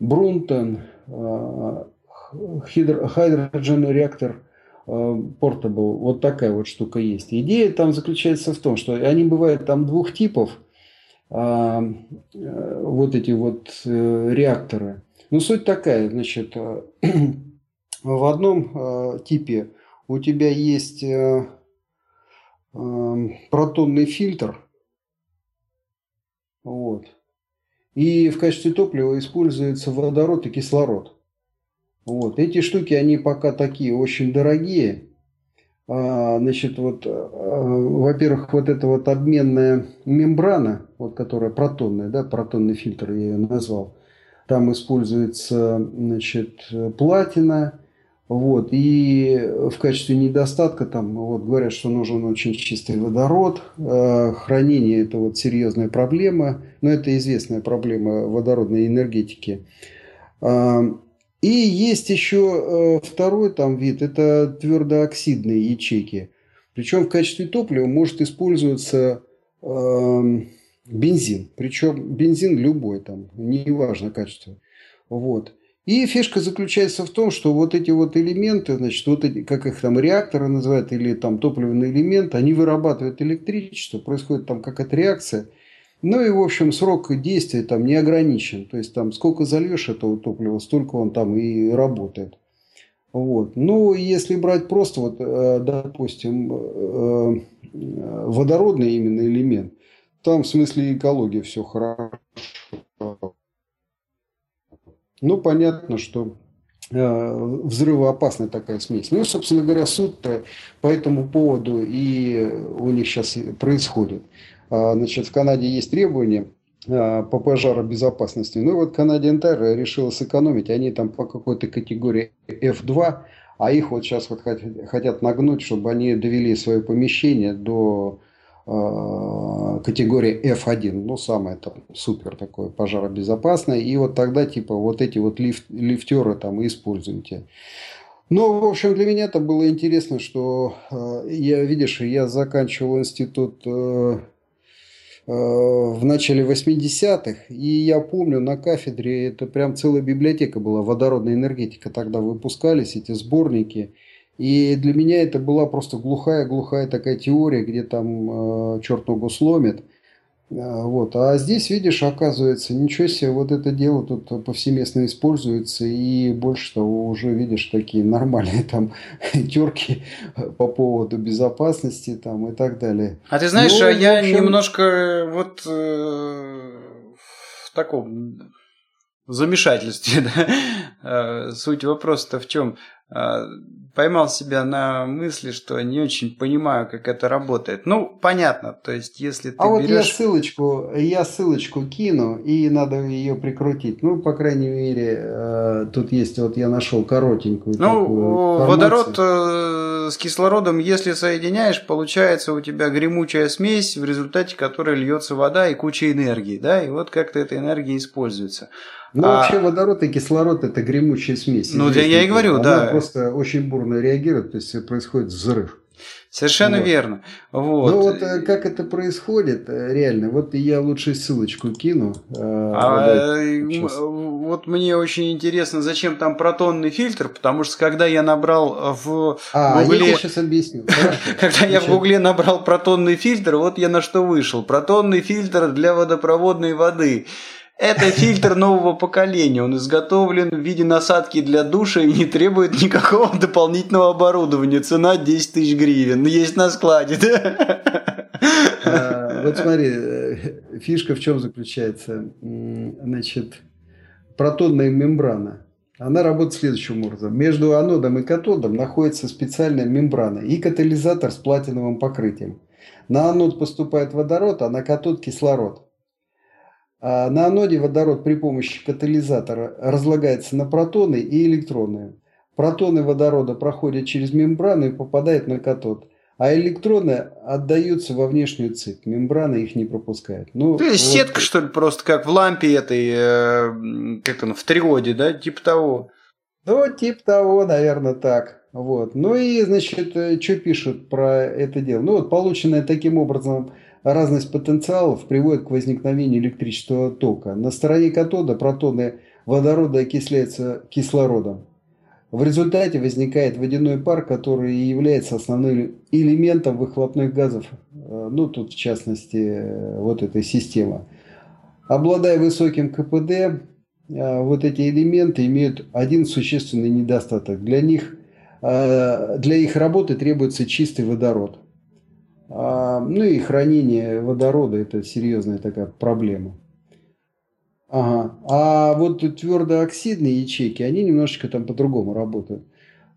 Брунтон а, Hydrogen реактор Portable. Вот такая вот штука есть. Идея там заключается в том, что они бывают там двух типов – а, э, вот эти вот э, реакторы. Ну, суть такая, значит, э, в одном типе у тебя есть протонный фильтр, вот, и в качестве топлива используется водород и кислород. Вот. Эти штуки, они пока такие очень дорогие, значит, вот, а, во-первых, вот эта вот обменная мембрана, вот которая протонная, да, протонный фильтр я ее назвал, там используется, значит, платина, вот, и в качестве недостатка там, вот, говорят, что нужен очень чистый водород, а, хранение это вот серьезная проблема, но это известная проблема водородной энергетики. И есть еще э, второй там вид, это твердооксидные ячейки. Причем в качестве топлива может использоваться э, бензин. Причем бензин любой, там, неважно качество. Вот. И фишка заключается в том, что вот эти вот элементы, значит, вот эти, как их там реакторы называют, или там топливный элемент, они вырабатывают электричество, происходит там какая-то реакция. Ну и, в общем, срок действия там не ограничен. То есть, там сколько зальешь этого топлива, столько он там и работает. Вот. Ну, если брать просто, вот, э, допустим, э, э, водородный именно элемент, там в смысле экологии все хорошо. Ну, понятно, что взрывоопасная такая смесь. Ну, собственно говоря, суд по этому поводу и у них сейчас происходит. А, значит, в Канаде есть требования а, по пожаробезопасности. Ну и вот Canadian Tire решила сэкономить. Они там по какой-то категории F2, а их вот сейчас вот хотят нагнуть, чтобы они довели свое помещение до э, категории F1. Ну, самое там супер такое пожаробезопасное. И вот тогда типа вот эти вот лифт, лифтеры там используйте. Ну, в общем, для меня это было интересно, что я, видишь, я заканчивал институт Э, в начале 80-х. И я помню, на кафедре это прям целая библиотека была, водородная энергетика. Тогда выпускались эти сборники. И для меня это была просто глухая-глухая такая теория, где там э, черт ногу сломит. А, вот. А здесь, видишь, оказывается, ничего себе, вот это дело тут повсеместно используется, и больше того, уже видишь такие нормальные там терки по поводу безопасности там и так далее. А ты знаешь, ну, я общем... немножко вот э, в таком замешательстве, да? Э, суть вопроса-то в чем? Поймал себя на мысли, что не очень понимаю, как это работает. Ну, понятно, то есть, если ты А берешь... вот я ссылочку, я ссылочку кину, и надо ее прикрутить. Ну, по крайней мере, э, тут есть, вот я нашел коротенькую Ну, водород э, с кислородом, если соединяешь, получается у тебя гремучая смесь, в результате которой льется вода и куча энергии, да, и вот как-то эта энергия используется. Ну, а... вообще водород и кислород – это гремучая смесь. Ну, я, я и говорю, Она да. просто очень бурно реагирует, то есть происходит взрыв. Совершенно вот. верно. Вот. Ну вот э, как это происходит, э, реально, вот я лучше ссылочку кину. Э, а, вот мне очень интересно, зачем там протонный фильтр, потому что когда я набрал в а, Гугле... я сейчас объясню. Когда я в Гугле набрал протонный фильтр, вот я на что вышел. Протонный фильтр для водопроводной воды. Это фильтр нового поколения. Он изготовлен в виде насадки для душа и не требует никакого дополнительного оборудования. Цена 10 тысяч гривен. Есть на складе. А, вот смотри, э, фишка в чем заключается. Значит, протонная мембрана. Она работает следующим образом. Между анодом и катодом находится специальная мембрана и катализатор с платиновым покрытием. На анод поступает водород, а на катод кислород. А на аноде водород при помощи катализатора разлагается на протоны и электроны. Протоны водорода проходят через мембрану и попадают на катод. А электроны отдаются во внешнюю цепь. Мембрана их не пропускает. Ну, То есть вот... сетка, что ли, просто как в лампе этой, э, как он, в триоде, да, типа того? Ну, типа того, наверное, так. Вот. Ну и, значит, э, что пишут про это дело? Ну, вот полученное таким образом разность потенциалов приводит к возникновению электрического тока. На стороне катода протоны водорода окисляются кислородом. В результате возникает водяной пар, который является основным элементом выхлопных газов. Э, ну, тут в частности, э, вот эта система. Обладая высоким КПД, э, вот эти элементы имеют один существенный недостаток. Для них, для их работы требуется чистый водород. А, ну и хранение водорода – это серьезная такая проблема. Ага. А вот твердооксидные ячейки, они немножечко там по-другому работают.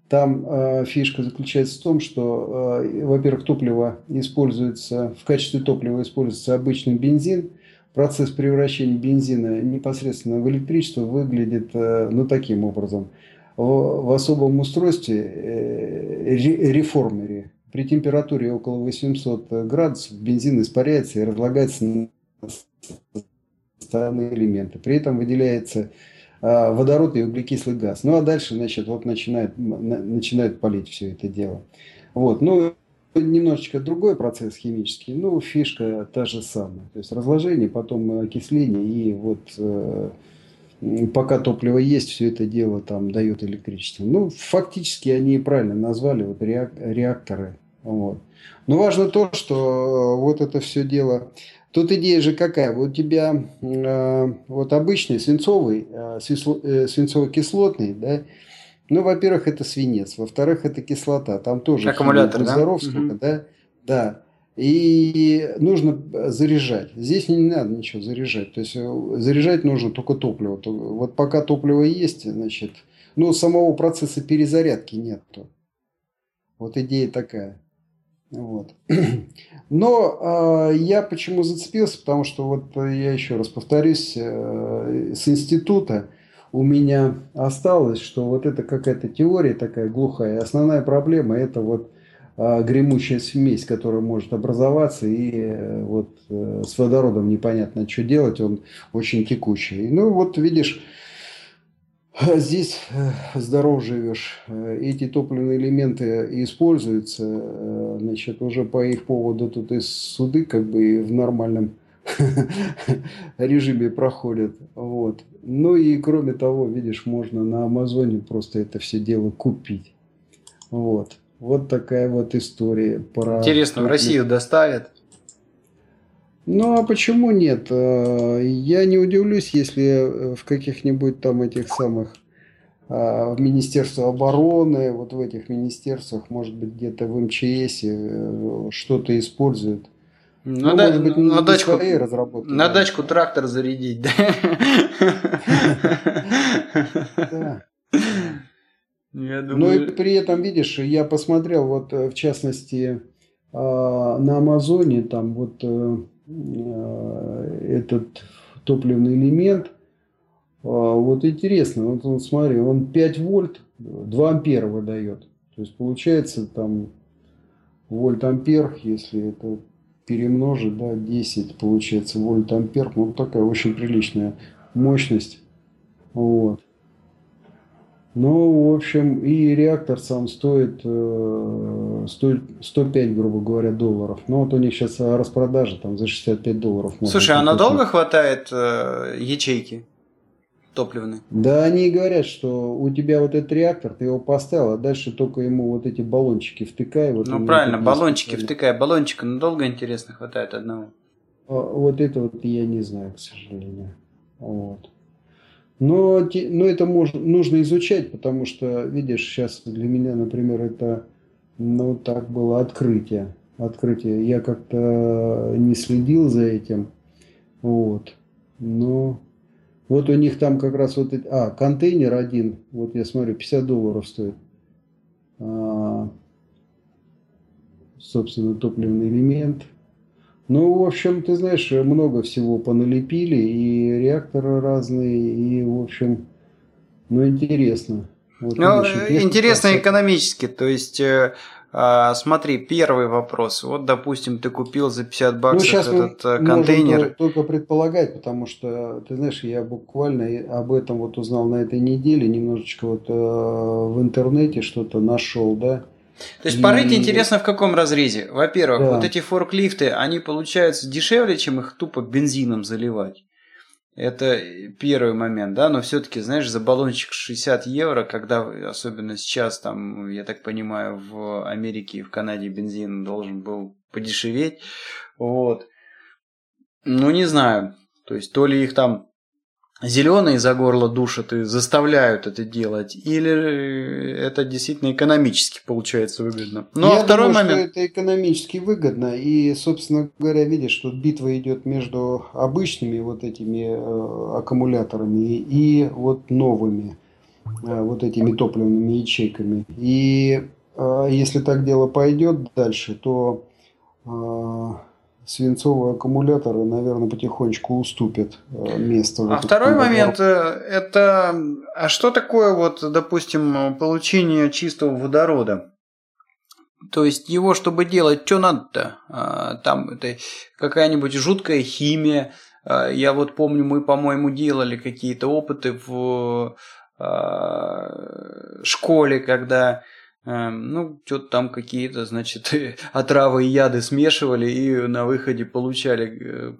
Там э, фишка заключается в том, что, э, во-первых, топливо используется, в качестве топлива используется обычный бензин. Процесс превращения бензина непосредственно в электричество выглядит э, ну, таким образом. В, в особом устройстве э, реформере при температуре около 800 градусов бензин испаряется и разлагается на составные элементы. При этом выделяется а, водород и углекислый газ. Ну а дальше, значит, вот начинает, начинает палить все это дело. Вот, ну, немножечко другой процесс химический, но фишка та же самая. То есть разложение, потом окисление и вот э, пока топливо есть, все это дело там дает электричество. Ну, фактически они правильно назвали вот реакторы. Вот. Но важно то, что э, вот это все дело... Тут идея же какая? Вот у тебя э, вот обычный свинцовый, э, э, свинцово-кислотный, да, ну, во-первых, это свинец, во-вторых, это кислота, там тоже аккумулятор, да? Угу. да, да, и нужно заряжать. Здесь не надо ничего заряжать. То есть э, заряжать нужно только топливо. Вот пока топливо есть, значит, ну, самого процесса перезарядки нет. Вот идея такая. Вот. Но э, я почему зацепился, потому что вот я еще раз повторюсь, э, с института у меня осталось, что вот это какая-то теория такая глухая. Основная проблема это вот э, гремучая смесь, которая может образоваться, и э, вот э, с водородом непонятно, что делать, он очень текучий. Ну вот видишь, Здесь э, здоров живешь. Э, эти топливные элементы используются, э, значит, уже по их поводу тут и суды как бы в нормальном режиме проходят. Вот. Ну и кроме того, видишь, можно на Амазоне просто это все дело купить. Вот. Вот такая вот история. Про... Интересно, в Россию доставят? Ну а почему нет? Э, я не удивлюсь, если э, в каких-нибудь там этих самых э, в Министерство обороны, вот в этих министерствах, может быть, где-то в МЧС что-то используют. На, ну, да, может быть, на, дачку, на да. дачку трактор зарядить? Да. Я думаю... Но и при этом, видишь, я посмотрел, вот в частности, на Амазоне, там вот Э, этот топливный элемент. А, вот интересно, вот он, смотри, он 5 вольт, 2 ампера выдает. То есть получается там вольт ампер, если это перемножить, да, 10 получается вольт ампер. Ну, такая очень приличная мощность. Вот. Ну, в общем, и реактор сам стоит, э, стоит 105, грубо говоря, долларов. Ну, вот у них сейчас распродажа там за 65 долларов. Слушай, а надолго хватает э, ячейки топливной? Да, они говорят, что у тебя вот этот реактор, ты его поставил, а дальше только ему вот эти баллончики втыкай. Вот ну, правильно, баллончики втыкай. Баллончика надолго, интересно, хватает одного? А, вот это вот я не знаю, к сожалению. Вот. Но, но это можно, нужно изучать, потому что, видишь, сейчас для меня, например, это, ну, так было открытие. Открытие. Я как-то не следил за этим. Вот. Но вот у них там как раз вот. А, контейнер один, вот я смотрю, 50 долларов стоит. А, собственно, топливный элемент – ну, в общем, ты знаешь, много всего поналепили, и реакторы разные, и, в общем, ну, интересно. Вот, ну, видишь, интересно экономически, то есть... Э, а, смотри, первый вопрос. Вот, допустим, ты купил за 50 ну, баксов ну, сейчас этот мы э, контейнер. Можем только предполагать, потому что, ты знаешь, я буквально об этом вот узнал на этой неделе, немножечко вот э, в интернете что-то нашел, да. То есть порыть интересно в каком разрезе? Во-первых, да. вот эти форклифты, они получаются дешевле, чем их тупо бензином заливать. Это первый момент, да, но все-таки, знаешь, за баллончик 60 евро, когда, особенно сейчас, там, я так понимаю, в Америке и в Канаде бензин должен был подешеветь, вот. Ну, не знаю, то есть, то ли их там зеленые за горло душат и заставляют это делать, или это действительно экономически получается выгодно. Ну, Я а второй думаю, момент... что это экономически выгодно, и, собственно говоря, видишь, что битва идет между обычными вот этими э, аккумуляторами и вот новыми э, вот этими топливными ячейками. И э, если так дело пойдет дальше, то свинцовые аккумуляторы, наверное, потихонечку уступят э, место. А второй момент э, это, а что такое вот, допустим, получение чистого водорода? То есть его, чтобы делать, что надо-то? А, там это какая-нибудь жуткая химия, я вот помню, мы, по-моему, делали какие-то опыты в школе, когда ну, что-то там какие-то, значит, отравы и яды смешивали и на выходе получали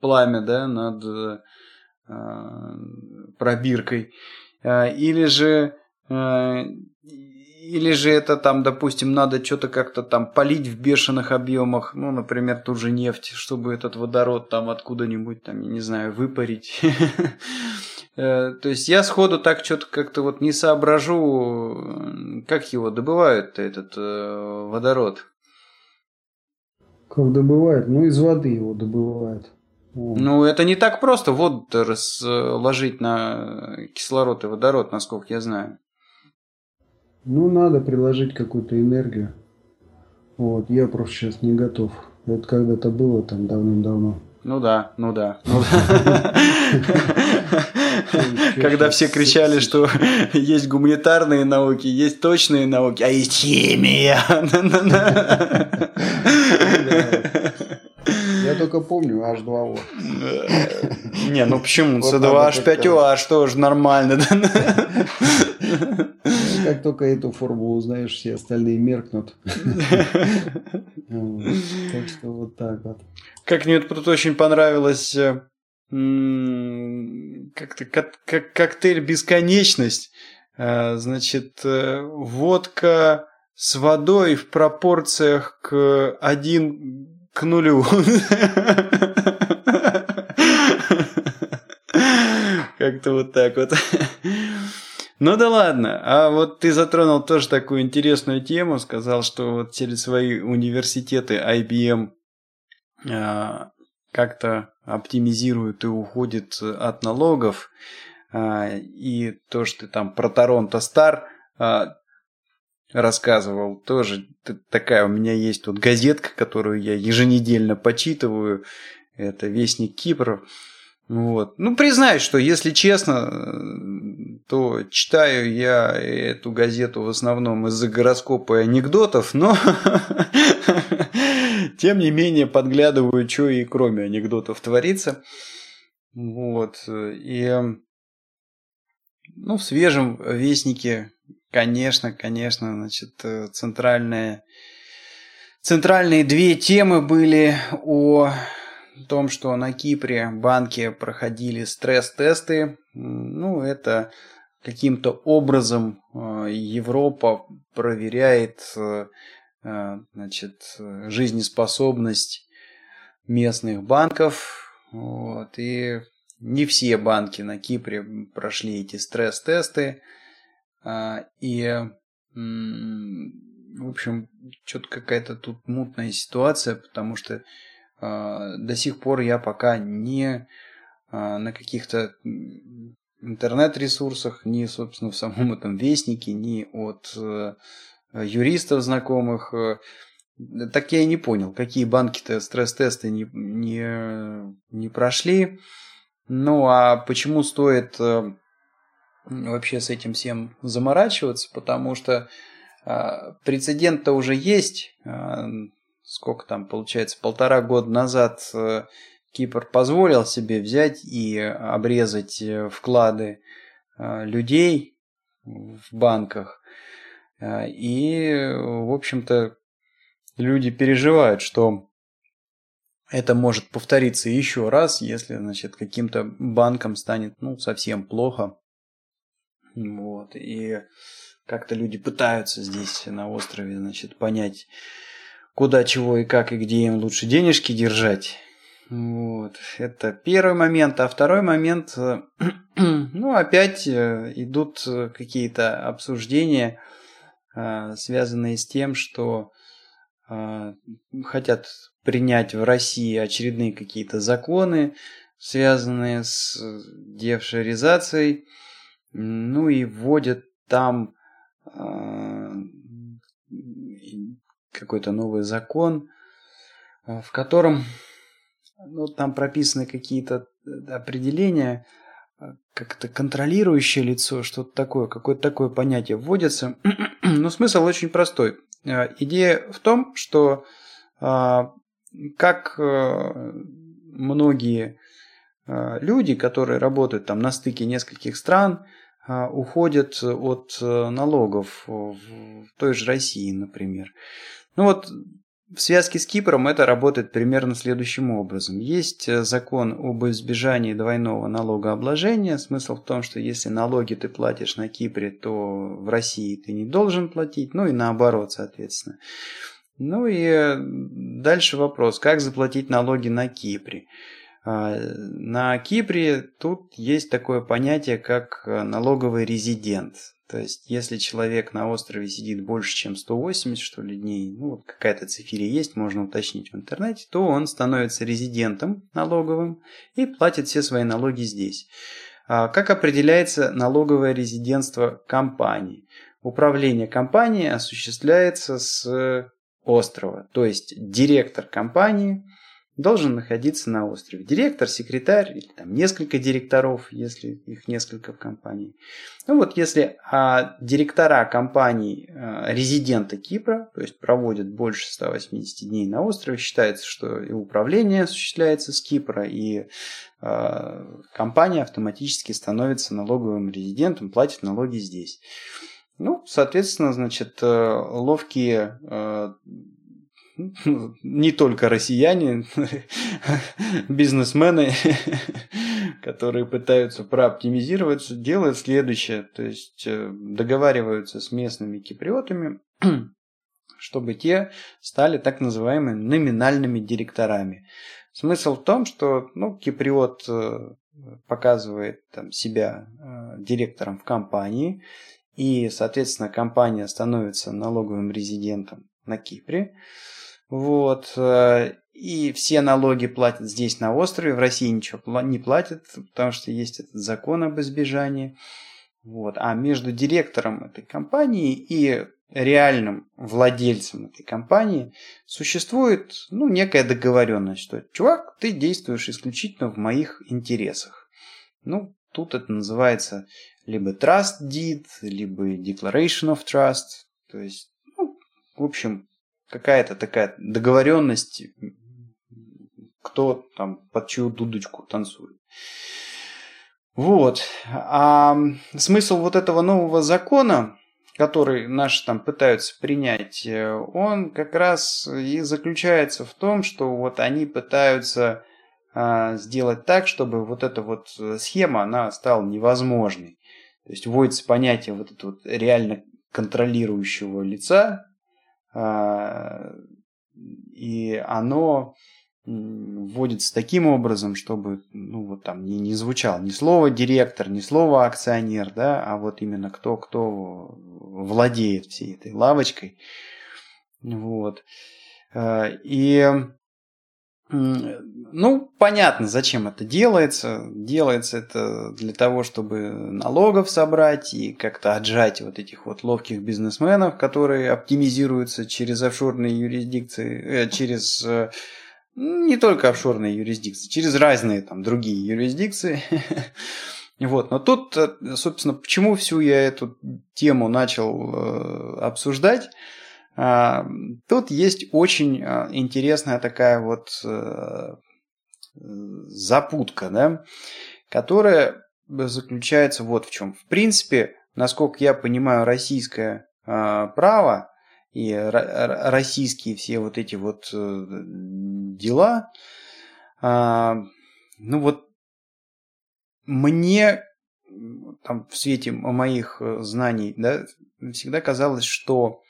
пламя, да, над пробиркой. Или же или же это там, допустим, надо что-то как-то там полить в бешеных объемах, ну, например, ту же нефть, чтобы этот водород там откуда-нибудь, там, я не знаю, выпарить. Э, то есть я сходу так что-то как-то вот не соображу, как его добывают этот э, водород. Как добывают? Ну, из воды его добывают. Ну, это не так просто воду разложить на кислород и водород, насколько я знаю. Ну, надо приложить какую-то энергию. Вот, я просто сейчас не готов. Это когда-то было там давным-давно. Ну да, ну да. Ну когда все кричали, что есть гуманитарные науки, есть точные науки, а есть химия. Я только помню H2O. Не, ну почему? C2H5OH тоже нормально. Как только эту формулу узнаешь, все остальные меркнут. Так что вот так вот. Как мне тут очень понравилось э, как-то как коктейль бесконечность. Э, значит, э, водка с водой в пропорциях к один к нулю. Как-то вот так вот. Ну да ладно. А вот ты затронул тоже такую интересную тему, сказал, что вот через свои университеты IBM а, как-то оптимизирует и уходит от налогов. А, и то, что ты там про Торонто Стар а, рассказывал, тоже такая у меня есть тут газетка, которую я еженедельно почитываю. Это Вестник Кипра. Вот. Ну, признаюсь, что, если честно, то читаю я эту газету в основном из-за гороскопа и анекдотов, но тем не менее подглядываю, что и кроме анекдотов творится. Вот. И ну, в свежем вестнике, конечно, конечно, значит, центральные, центральные две темы были о том, что на Кипре банки проходили стресс-тесты. Ну, это каким-то образом э, Европа проверяет э, э, значит, жизнеспособность местных банков. Вот, и не все банки на Кипре прошли эти стресс-тесты. И, в общем, что-то какая-то тут мутная ситуация, потому что а, до сих пор я пока не а, на каких-то интернет-ресурсах, ни, собственно, в самом этом вестнике, ни от э, юристов знакомых. Э, так я и не понял, какие банки-то стресс-тесты не, не, не прошли. Ну, а почему стоит э, вообще с этим всем заморачиваться? Потому что а, прецедент-то уже есть сколько там получается, полтора года назад э, Кипр позволил себе взять и обрезать э, вклады э, людей в банках. И, в общем-то, люди переживают, что это может повториться еще раз, если, значит, каким-то банкам станет, ну, совсем плохо. Вот. И как-то люди пытаются здесь на острове, значит, понять, куда, чего и как, и где им лучше денежки держать. Вот. Это первый момент. А второй момент, э, ну, опять э, идут какие-то обсуждения, э, связанные с тем, что хотят принять в России очередные какие-то законы, связанные с девшеризацией, ну и вводят там какой-то новый закон, э, в котором ну, там прописаны какие-то э, определения, э, как-то контролирующее лицо, что-то такое, какое-то такое понятие вводится. Но смысл очень простой. Идея в том, что как многие люди, которые работают там на стыке нескольких стран, уходят от налогов в той же России, например. Ну вот в связке с Кипром это работает примерно следующим образом. Есть э, закон об избежании двойного налогообложения. Смысл в том, что если налоги ты платишь на Кипре, то в России ты не должен платить, ну и наоборот, соответственно. Ну и э, дальше вопрос, как заплатить налоги на Кипре. А, на Кипре тут есть такое понятие, как э, налоговый резидент. То есть, если человек на острове сидит больше, чем 180, что ли, дней, ну, вот какая-то циферия есть, можно уточнить в интернете, то он становится резидентом налоговым и платит все свои налоги здесь. А как определяется налоговое резидентство компании? Управление компанией осуществляется с острова, то есть директор компании – должен находиться на острове. Директор, секретарь или там несколько директоров, если их несколько в компании. Ну вот если а, директора компаний а, резидента Кипра, то есть проводят больше 180 дней на острове, считается, что и управление осуществляется с Кипра, и а, компания автоматически становится налоговым резидентом, платит налоги здесь. Ну, соответственно, значит, э, ловкие э, не только россияне, бизнесмены, которые пытаются прооптимизироваться, делают следующее. То есть э, договариваются с местными киприотами, чтобы те стали так называемыми номинальными директорами. Смысл в том, что ну, киприот э, показывает там, себя э, директором в компании, и, соответственно, компания становится налоговым резидентом на Кипре. Вот. Э, и все налоги платят здесь, на острове. В России ничего не платят, потому что есть этот закон об избежании. Вот. А между директором этой компании и реальным владельцем этой компании существует ну, некая договоренность, что чувак, ты действуешь исключительно в моих интересах. Ну, тут это называется либо trust deed, либо declaration of trust. То есть, ну, в общем, какая-то такая договоренность, кто там под чью дудочку танцует. Вот. А смысл вот этого нового закона, который наши там пытаются принять, он как раз и заключается в том, что вот они пытаются а, сделать так, чтобы вот эта вот схема, она стала невозможной. То есть вводится понятие вот этого реально контролирующего лица, и оно вводится таким образом, чтобы ну, вот там не, не звучал ни слово директор, ни слово акционер, да, а вот именно кто, кто владеет всей этой лавочкой. Вот. А, и ну, понятно, зачем это делается. Делается это для того, чтобы налогов собрать и как-то отжать вот этих вот ловких бизнесменов, которые оптимизируются через офшорные юрисдикции, э, через э, не только офшорные юрисдикции, через разные там другие юрисдикции. Вот. Но тут, э, собственно, почему всю я эту тему начал э, обсуждать? А, тут есть очень а, интересная такая вот э, запутка, да, которая заключается вот в чем. В принципе, насколько я понимаю, российское а, право и российские все вот эти вот э, дела, ну вот мне там в свете моих э, знаний, да, всегда казалось, что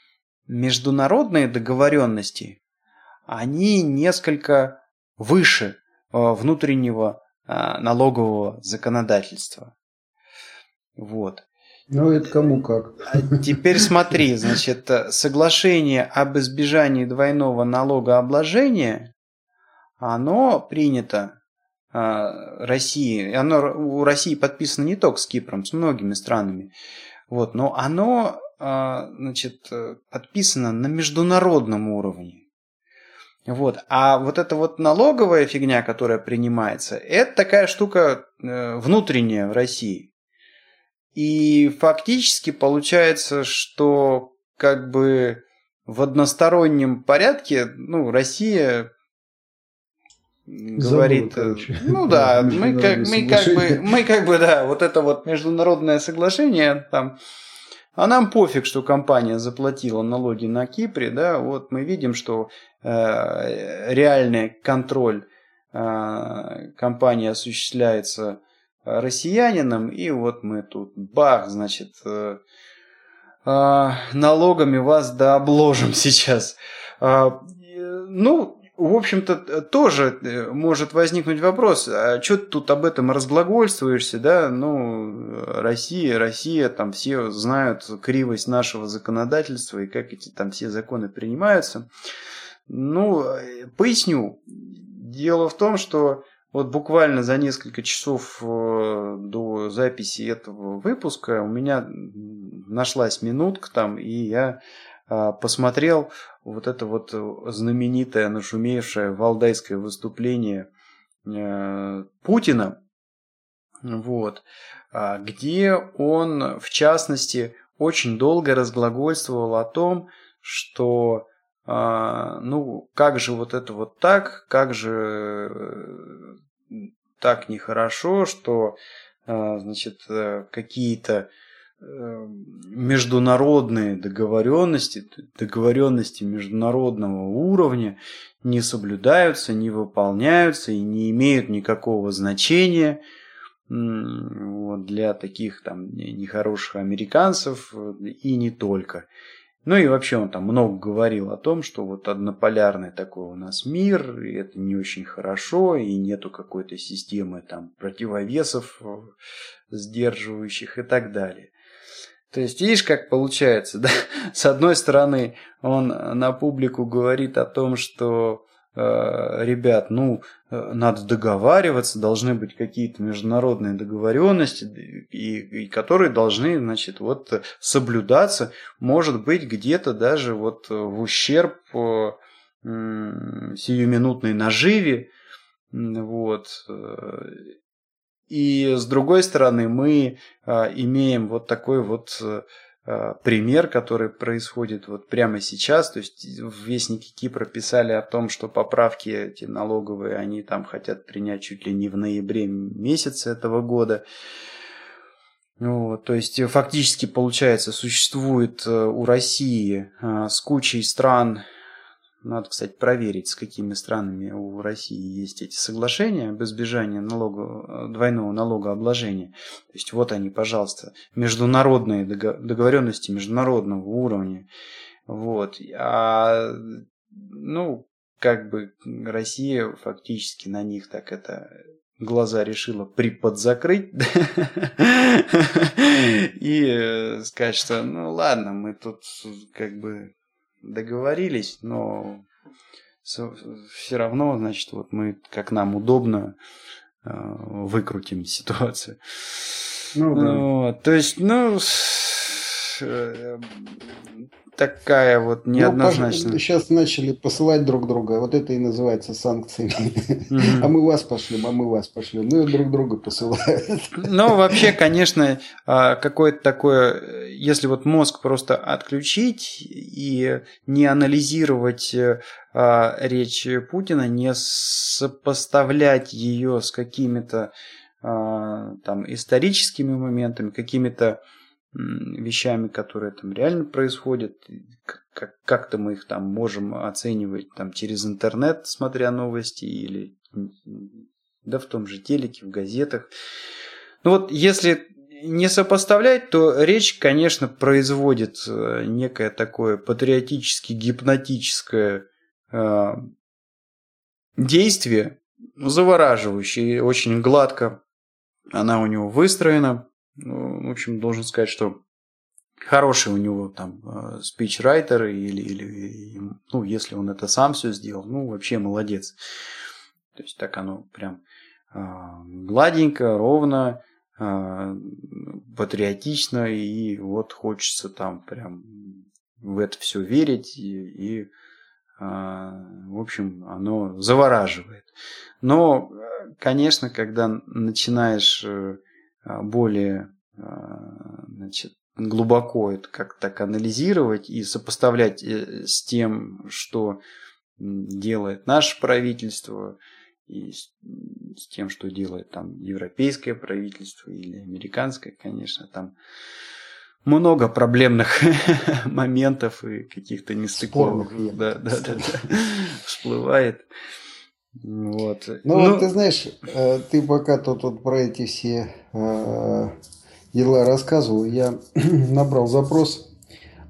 международные договоренности, они несколько выше э, внутреннего э, налогового законодательства. Вот. Ну, это кому как. А теперь смотри, значит, соглашение об избежании двойного налогообложения, оно принято э, России, оно у России подписано не только с Кипром, с многими странами, вот, но оно значит, э, подписано на международном уровне. Вот. А вот эта вот налоговая фигня, которая принимается, это такая штука э, внутренняя в России. И фактически получается, что как бы в одностороннем порядке, ну, Россия говорит, Забыл, ну да, мы как, мы как бы, мы как бы, да, вот это вот международное соглашение там, а нам пофиг, что компания заплатила налоги на Кипре, да, вот мы видим, что э, реальный контроль э, компании осуществляется россиянином, и вот мы тут, бах, значит, э, э, налогами вас да обложим сейчас. Э, ну, в общем-то, тоже э, может возникнуть вопрос, а что ты тут об этом разглагольствуешься, да? Ну, Россия, Россия, там все знают кривость нашего законодательства и как эти там все законы принимаются. Ну, поясню. Дело в том, что вот буквально за несколько часов э, до записи этого выпуска у меня нашлась минутка там, и я посмотрел вот это вот знаменитое, нашумевшее валдайское выступление э, Путина, вот, а, где он, в частности, очень долго разглагольствовал о том, что а, ну, как же вот это вот так, как же э, так нехорошо, что, значит, э, какие-то международные договоренности, договоренности международного уровня не соблюдаются, не выполняются и не имеют никакого значения вот, для таких там нехороших американцев и не только. Ну и вообще он там много говорил о том, что вот однополярный такой у нас мир, и это не очень хорошо, и нету какой-то системы там противовесов э, сдерживающих и так далее. То есть, видишь, как получается, да? С одной стороны, он на публику говорит о том, что э, ребят, ну, э, надо договариваться, должны быть какие-то международные договоренности, и, и которые должны, значит, вот соблюдаться, может быть, где-то даже вот в ущерб э, сиюминутной наживе, вот, и с другой стороны, мы а, имеем вот такой вот а, пример, который происходит вот прямо сейчас. То есть в Вестнике Кипра писали о том, что поправки эти налоговые, они там хотят принять чуть ли не в ноябре месяце этого года. Вот, то есть фактически получается существует э, у России а, с кучей стран надо, кстати, проверить, с какими странами у России есть эти соглашения об избежании налога, двойного налогообложения. То есть вот они, пожалуйста, международные договоренности международного уровня. Вот. А, ну, как бы Россия фактически на них так это глаза решила приподзакрыть и э, сказать, что ну ладно, мы тут как бы договорились, но все равно, значит, вот мы, как нам удобно, э, выкрутим ситуацию. Ну, да. вот, то есть, ну, э, такая вот ну, неоднозначная. Ну, сейчас начали посылать друг друга. Вот это и называется санкциями. Mm-hmm. А мы вас пошлем, а мы вас пошлем. Ну и друг друга посылают. Ну, вообще, конечно, а, какое-то такое, если вот мозг просто отключить и не анализировать а, речь Путина, не сопоставлять ее с какими-то а, там историческими моментами, какими-то вещами, которые там реально происходят, как-то мы их там можем оценивать там через интернет, смотря новости или да в том же телеке, в газетах. Ну вот если не сопоставлять, то речь, конечно, производит э, некое такое патриотически гипнотическое э, действие, завораживающее, очень гладко она у него выстроена. Ну, в общем, должен сказать, что хороший у него там э, спичрайтер или, или ну, если он это сам все сделал, ну, вообще молодец. То есть так оно прям а, гладенько, ровно, а, патриотично, и вот хочется там прям в это все верить, и, и а, в общем, оно завораживает. Но, конечно, когда начинаешь э, более а, значит, глубоко это как так анализировать и сопоставлять э, с тем, что делает наше правительство, и с, с тем, что делает там европейское правительство или американское, конечно, там много проблемных моментов и каких-то нестыковок. Да, да, да, да, всплывает. Вот. Ну, ну, вот ты знаешь, э, ты пока тут вот про эти все э, дела рассказывал, я набрал запрос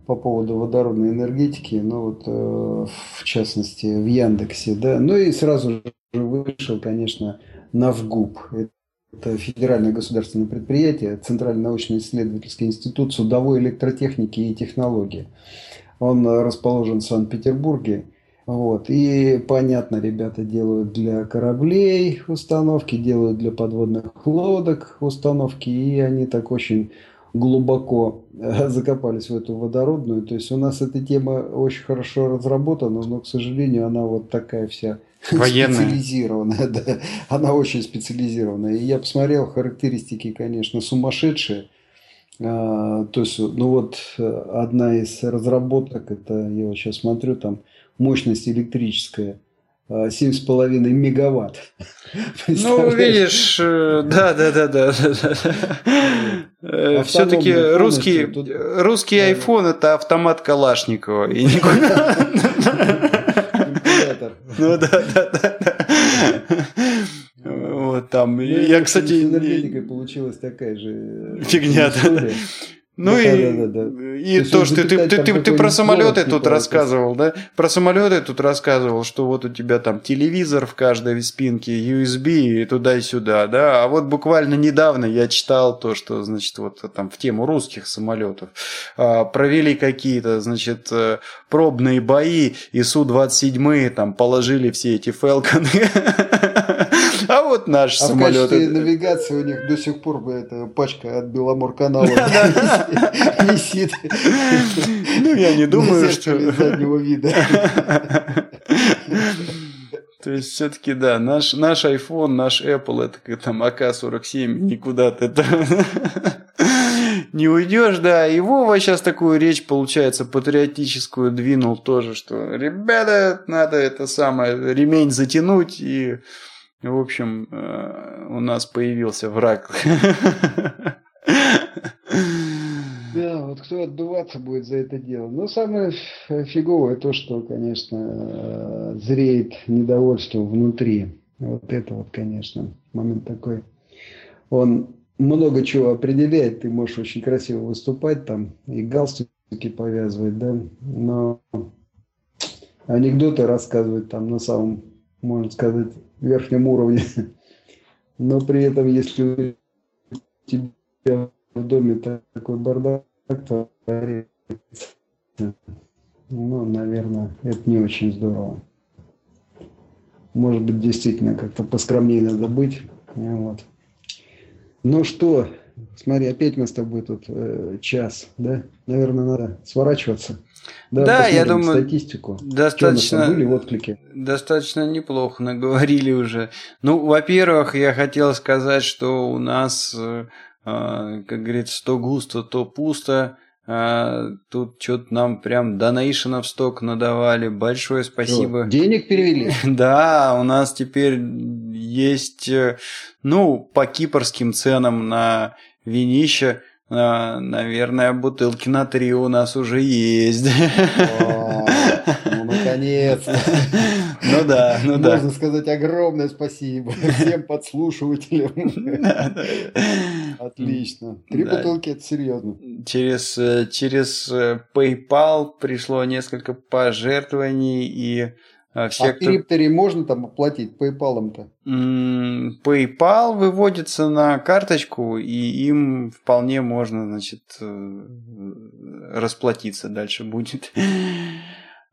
по поводу водородной энергетики, ну вот э, в частности в Яндексе, да, ну и сразу же вышел, конечно, Навгуб. Это федеральное государственное предприятие, Центральный научно-исследовательский институт судовой электротехники и технологии. Он расположен в Санкт-Петербурге. Вот. И понятно, ребята делают для кораблей установки, делают для подводных лодок установки, и они так очень глубоко э, закопались в эту водородную. То есть у нас эта тема очень хорошо разработана, но, к сожалению, она вот такая вся Военная. специализированная. Да. Она очень специализированная. И я посмотрел характеристики, конечно, сумасшедшие. А, то есть, ну вот э, одна из разработок, это я вот сейчас смотрю, там мощность электрическая 7,5 мегаватт. Ну, видишь, э, да, да, да, да. да. Все-таки русский, русский iPhone это автомат Калашникова. И никуда... Ну да, да, да. Вот там. Ну, я, кстати. С энергетикой получилась такая же фигня, да. Ну да, и, да, да, да. и то, то что ты, ты, ты, ты про самолеты тут типа, рассказывал, да? Про самолеты тут рассказывал, что вот у тебя там телевизор в каждой спинке, USB и туда и сюда, да? А вот буквально недавно я читал то, что, значит, вот там в тему русских самолетов а, провели какие-то, значит, э, пробные бои, и Су-27 там положили все эти фелконы А вот наш а самолет. В навигации у них до сих пор эта пачка от Беломор-канала висит. Ну, я не думаю, что... заднего вида. То есть, все-таки, да, наш, наш iPhone, наш Apple, это как там АК-47, никуда ты это не уйдешь, да. И Вова сейчас такую речь, получается, патриотическую двинул тоже, что, ребята, надо это самое, ремень затянуть и в общем, э, у нас появился враг. Да, вот кто отдуваться будет за это дело. Но самое фиговое то, что, конечно, э, зреет недовольство внутри. Вот это вот, конечно, момент такой. Он много чего определяет. Ты можешь очень красиво выступать там и галстуки повязывать, да, но анекдоты рассказывать там на самом, можно сказать, верхнем уровне. Но при этом, если у тебя в доме такой бардак творится, ну, наверное, это не очень здорово. Может быть, действительно, как-то поскромнее надо быть. Вот. Ну что, смотри, опять мы с тобой тут э, час, да? Наверное, надо сворачиваться. Да, да я думаю, статистику. Достаточно, были отклики? достаточно неплохо наговорили уже. Ну, во-первых, я хотел сказать, что у нас, э, а, как говорится, то густо, то пусто. А, тут что-то нам прям донейшенов сток надавали. Большое спасибо. Что, денег перевели? Да, у нас теперь есть, э, ну, по кипрским ценам на винище – а, наверное, бутылки на три у нас уже есть. О, ну, наконец. Ну да, ну да. Можно сказать огромное спасибо всем подслушивателям. Отлично. Три бутылки – это серьезно. Через, э, через э, PayPal пришло несколько пожертвований и все, а кто... крипторе можно там оплатить PayPal-то? PayPal выводится на карточку, и им вполне можно, значит, э, расплатиться дальше будет.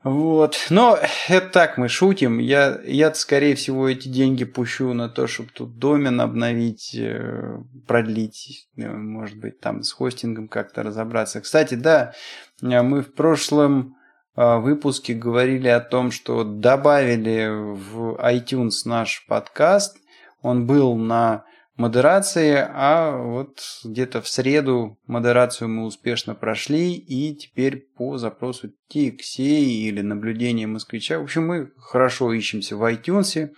Вот. Но это так мы шутим. Я, я скорее всего, эти деньги пущу на то, чтобы тут домен обновить, э, продлить, э, может быть, там с хостингом как-то разобраться. Кстати, да, мы в прошлом а, выпуске говорили о том, что добавили в iTunes наш подкаст. Он был на модерации, а вот где-то в среду модерацию мы успешно прошли, и теперь по запросу TXA или наблюдения москвича, в общем, мы хорошо ищемся в iTunes.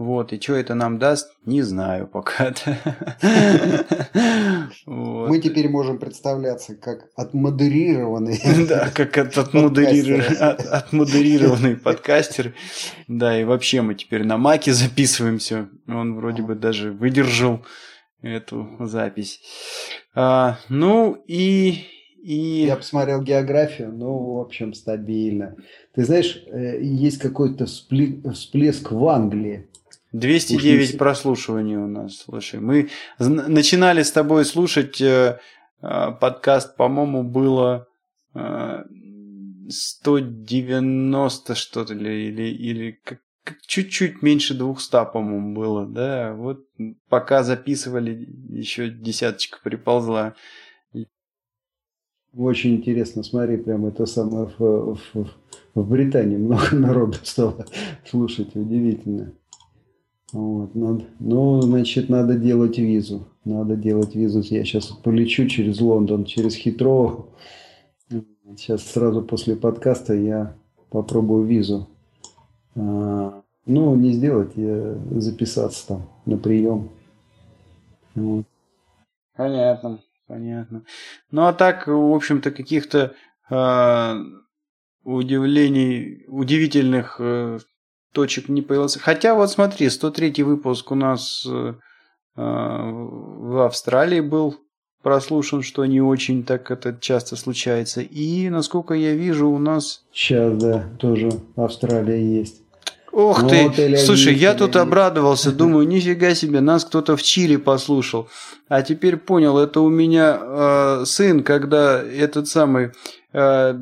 Вот, и что это нам даст, не знаю пока. Мы теперь можем представляться как отмодерированный. Да, как отмодерированный подкастер. Да, и вообще мы теперь на Маке записываемся. Он вроде бы даже выдержал эту запись. А, ну и и... Я посмотрел географию, ну, в общем, стабильно. Ты знаешь, э, есть какой-то всплеск в Англии. 209 прослушиваний у нас. Слушай, мы начинали с тобой слушать э, э, подкаст, по-моему, было 190 что-то или, или, или чуть-чуть меньше 200, по-моему, было, да. Вот пока записывали, еще десяточка приползла. Очень интересно, смотри, прям это самое в, в, в Британии много народу стало слушать, удивительно. Вот, надо, ну, значит, надо делать визу. Надо делать визу. Я сейчас полечу через Лондон, через Хитроу. Сейчас сразу после подкаста я попробую визу. А, ну, не сделать, я записаться там на прием. Вот. Понятно. Понятно. Ну а так, в общем-то, каких-то э, удивлений, удивительных э, точек не появилось. Хотя вот смотри, 103 выпуск у нас э, в Австралии был прослушан, что не очень так это часто случается. И, насколько я вижу, у нас... Сейчас, да, тоже Австралия есть. Ох ну, ты! Слушай, я тут обрадовался, думаю, нифига себе, нас кто-то в Чили послушал. А теперь понял, это у меня э, сын, когда этот самый э,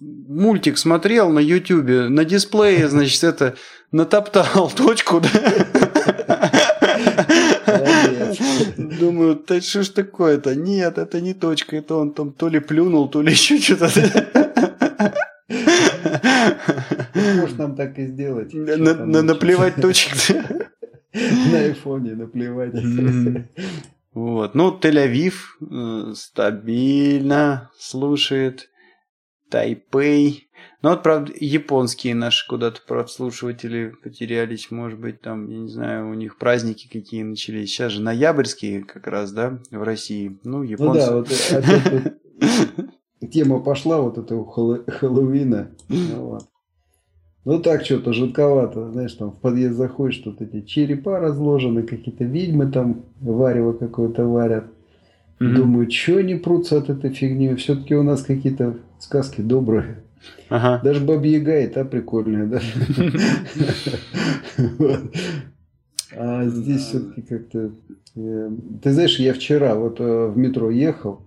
мультик смотрел на Ютубе, на дисплее, значит, это натоптал точку, да? Думаю, да что ж такое-то? Нет, это не точка, это он там то ли плюнул, то ли еще что-то. Можешь нам так и сделать. На, наплевать точек. На айфоне наплевать. Вот. Ну, Тель-Авив э, стабильно слушает. Тайпей. Ну вот, правда, японские наши куда-то прослушиватели потерялись, может быть, там, я не знаю, у них праздники какие начались. Сейчас же ноябрьские как раз, да, в России. Ну, японцы. Ну да, вот тема пошла вот этого Хэллоуина. Вот. Ну так что-то жутковато, знаешь, там в подъезд заходишь, тут эти черепа разложены, какие-то ведьмы там варево какое-то варят. Mm-hmm. Думаю, что они прутся от этой фигни? Все-таки у нас какие-то сказки добрые. Ага. Даже Баба Яга и та прикольная, да? А здесь все-таки как-то... Э, ты знаешь, я вчера вот э, в метро ехал,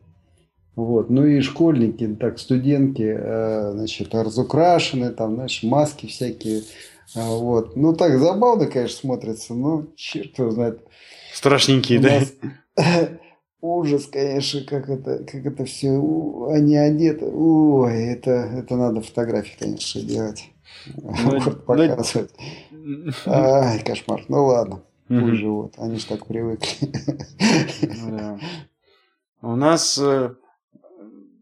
вот. Ну и школьники, так, студентки, э, значит, разукрашены, там, знаешь, маски всякие. А, вот. Ну, так забавно, конечно, смотрится, но черт его знает. Страшненькие, да? Ужас, конечно, как это, как это все, они одеты. Ой, это, это надо фотографии, конечно, делать. Ну, вот, показывать. Ай, кошмар. Ну ладно, пусть живут, они же так привыкли. Ну У нас э,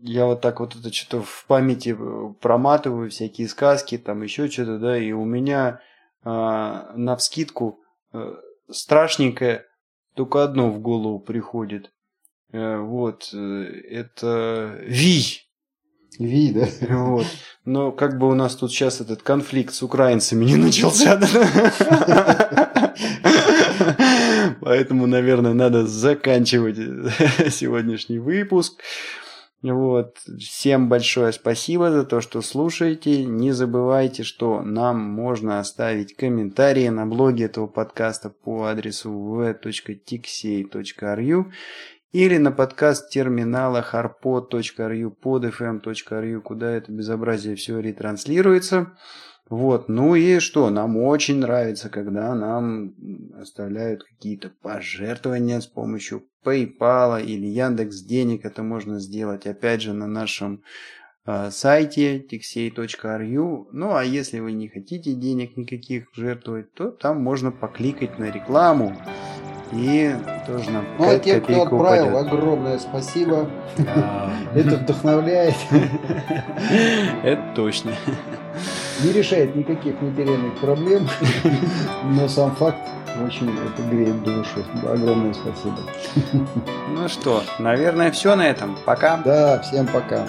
я вот так вот это что-то в памяти э, проматываю, всякие сказки, там еще что-то, да, и у меня э, на вскидку э, страшненькое только одно в голову приходит. Э, вот, э, это Ви. Ви, да? Вот. Но как бы у нас тут сейчас этот конфликт с украинцами не начался. Поэтому, наверное, надо заканчивать сегодняшний выпуск. Вот. Всем большое спасибо за то, что слушаете. Не забывайте, что нам можно оставить комментарии на блоге этого подкаста по адресу v.tixey.ru или на подкаст терминалах arpod.ru, podfm.ru, куда это безобразие все ретранслируется. Вот, ну и что, нам очень нравится, когда нам оставляют какие-то пожертвования с помощью PayPal или Яндекс Денег. Это можно сделать, опять же, на нашем э, сайте tixey.ru. Ну, а если вы не хотите денег никаких жертвовать, то там можно покликать на рекламу. И тоже нам Ну, а те, кто отправил, упадет. огромное спасибо. Это вдохновляет. Это точно. Не решает никаких материальных проблем, но сам факт очень это греет душу. Огромное спасибо. Ну что, наверное, все на этом. Пока. Да, всем пока.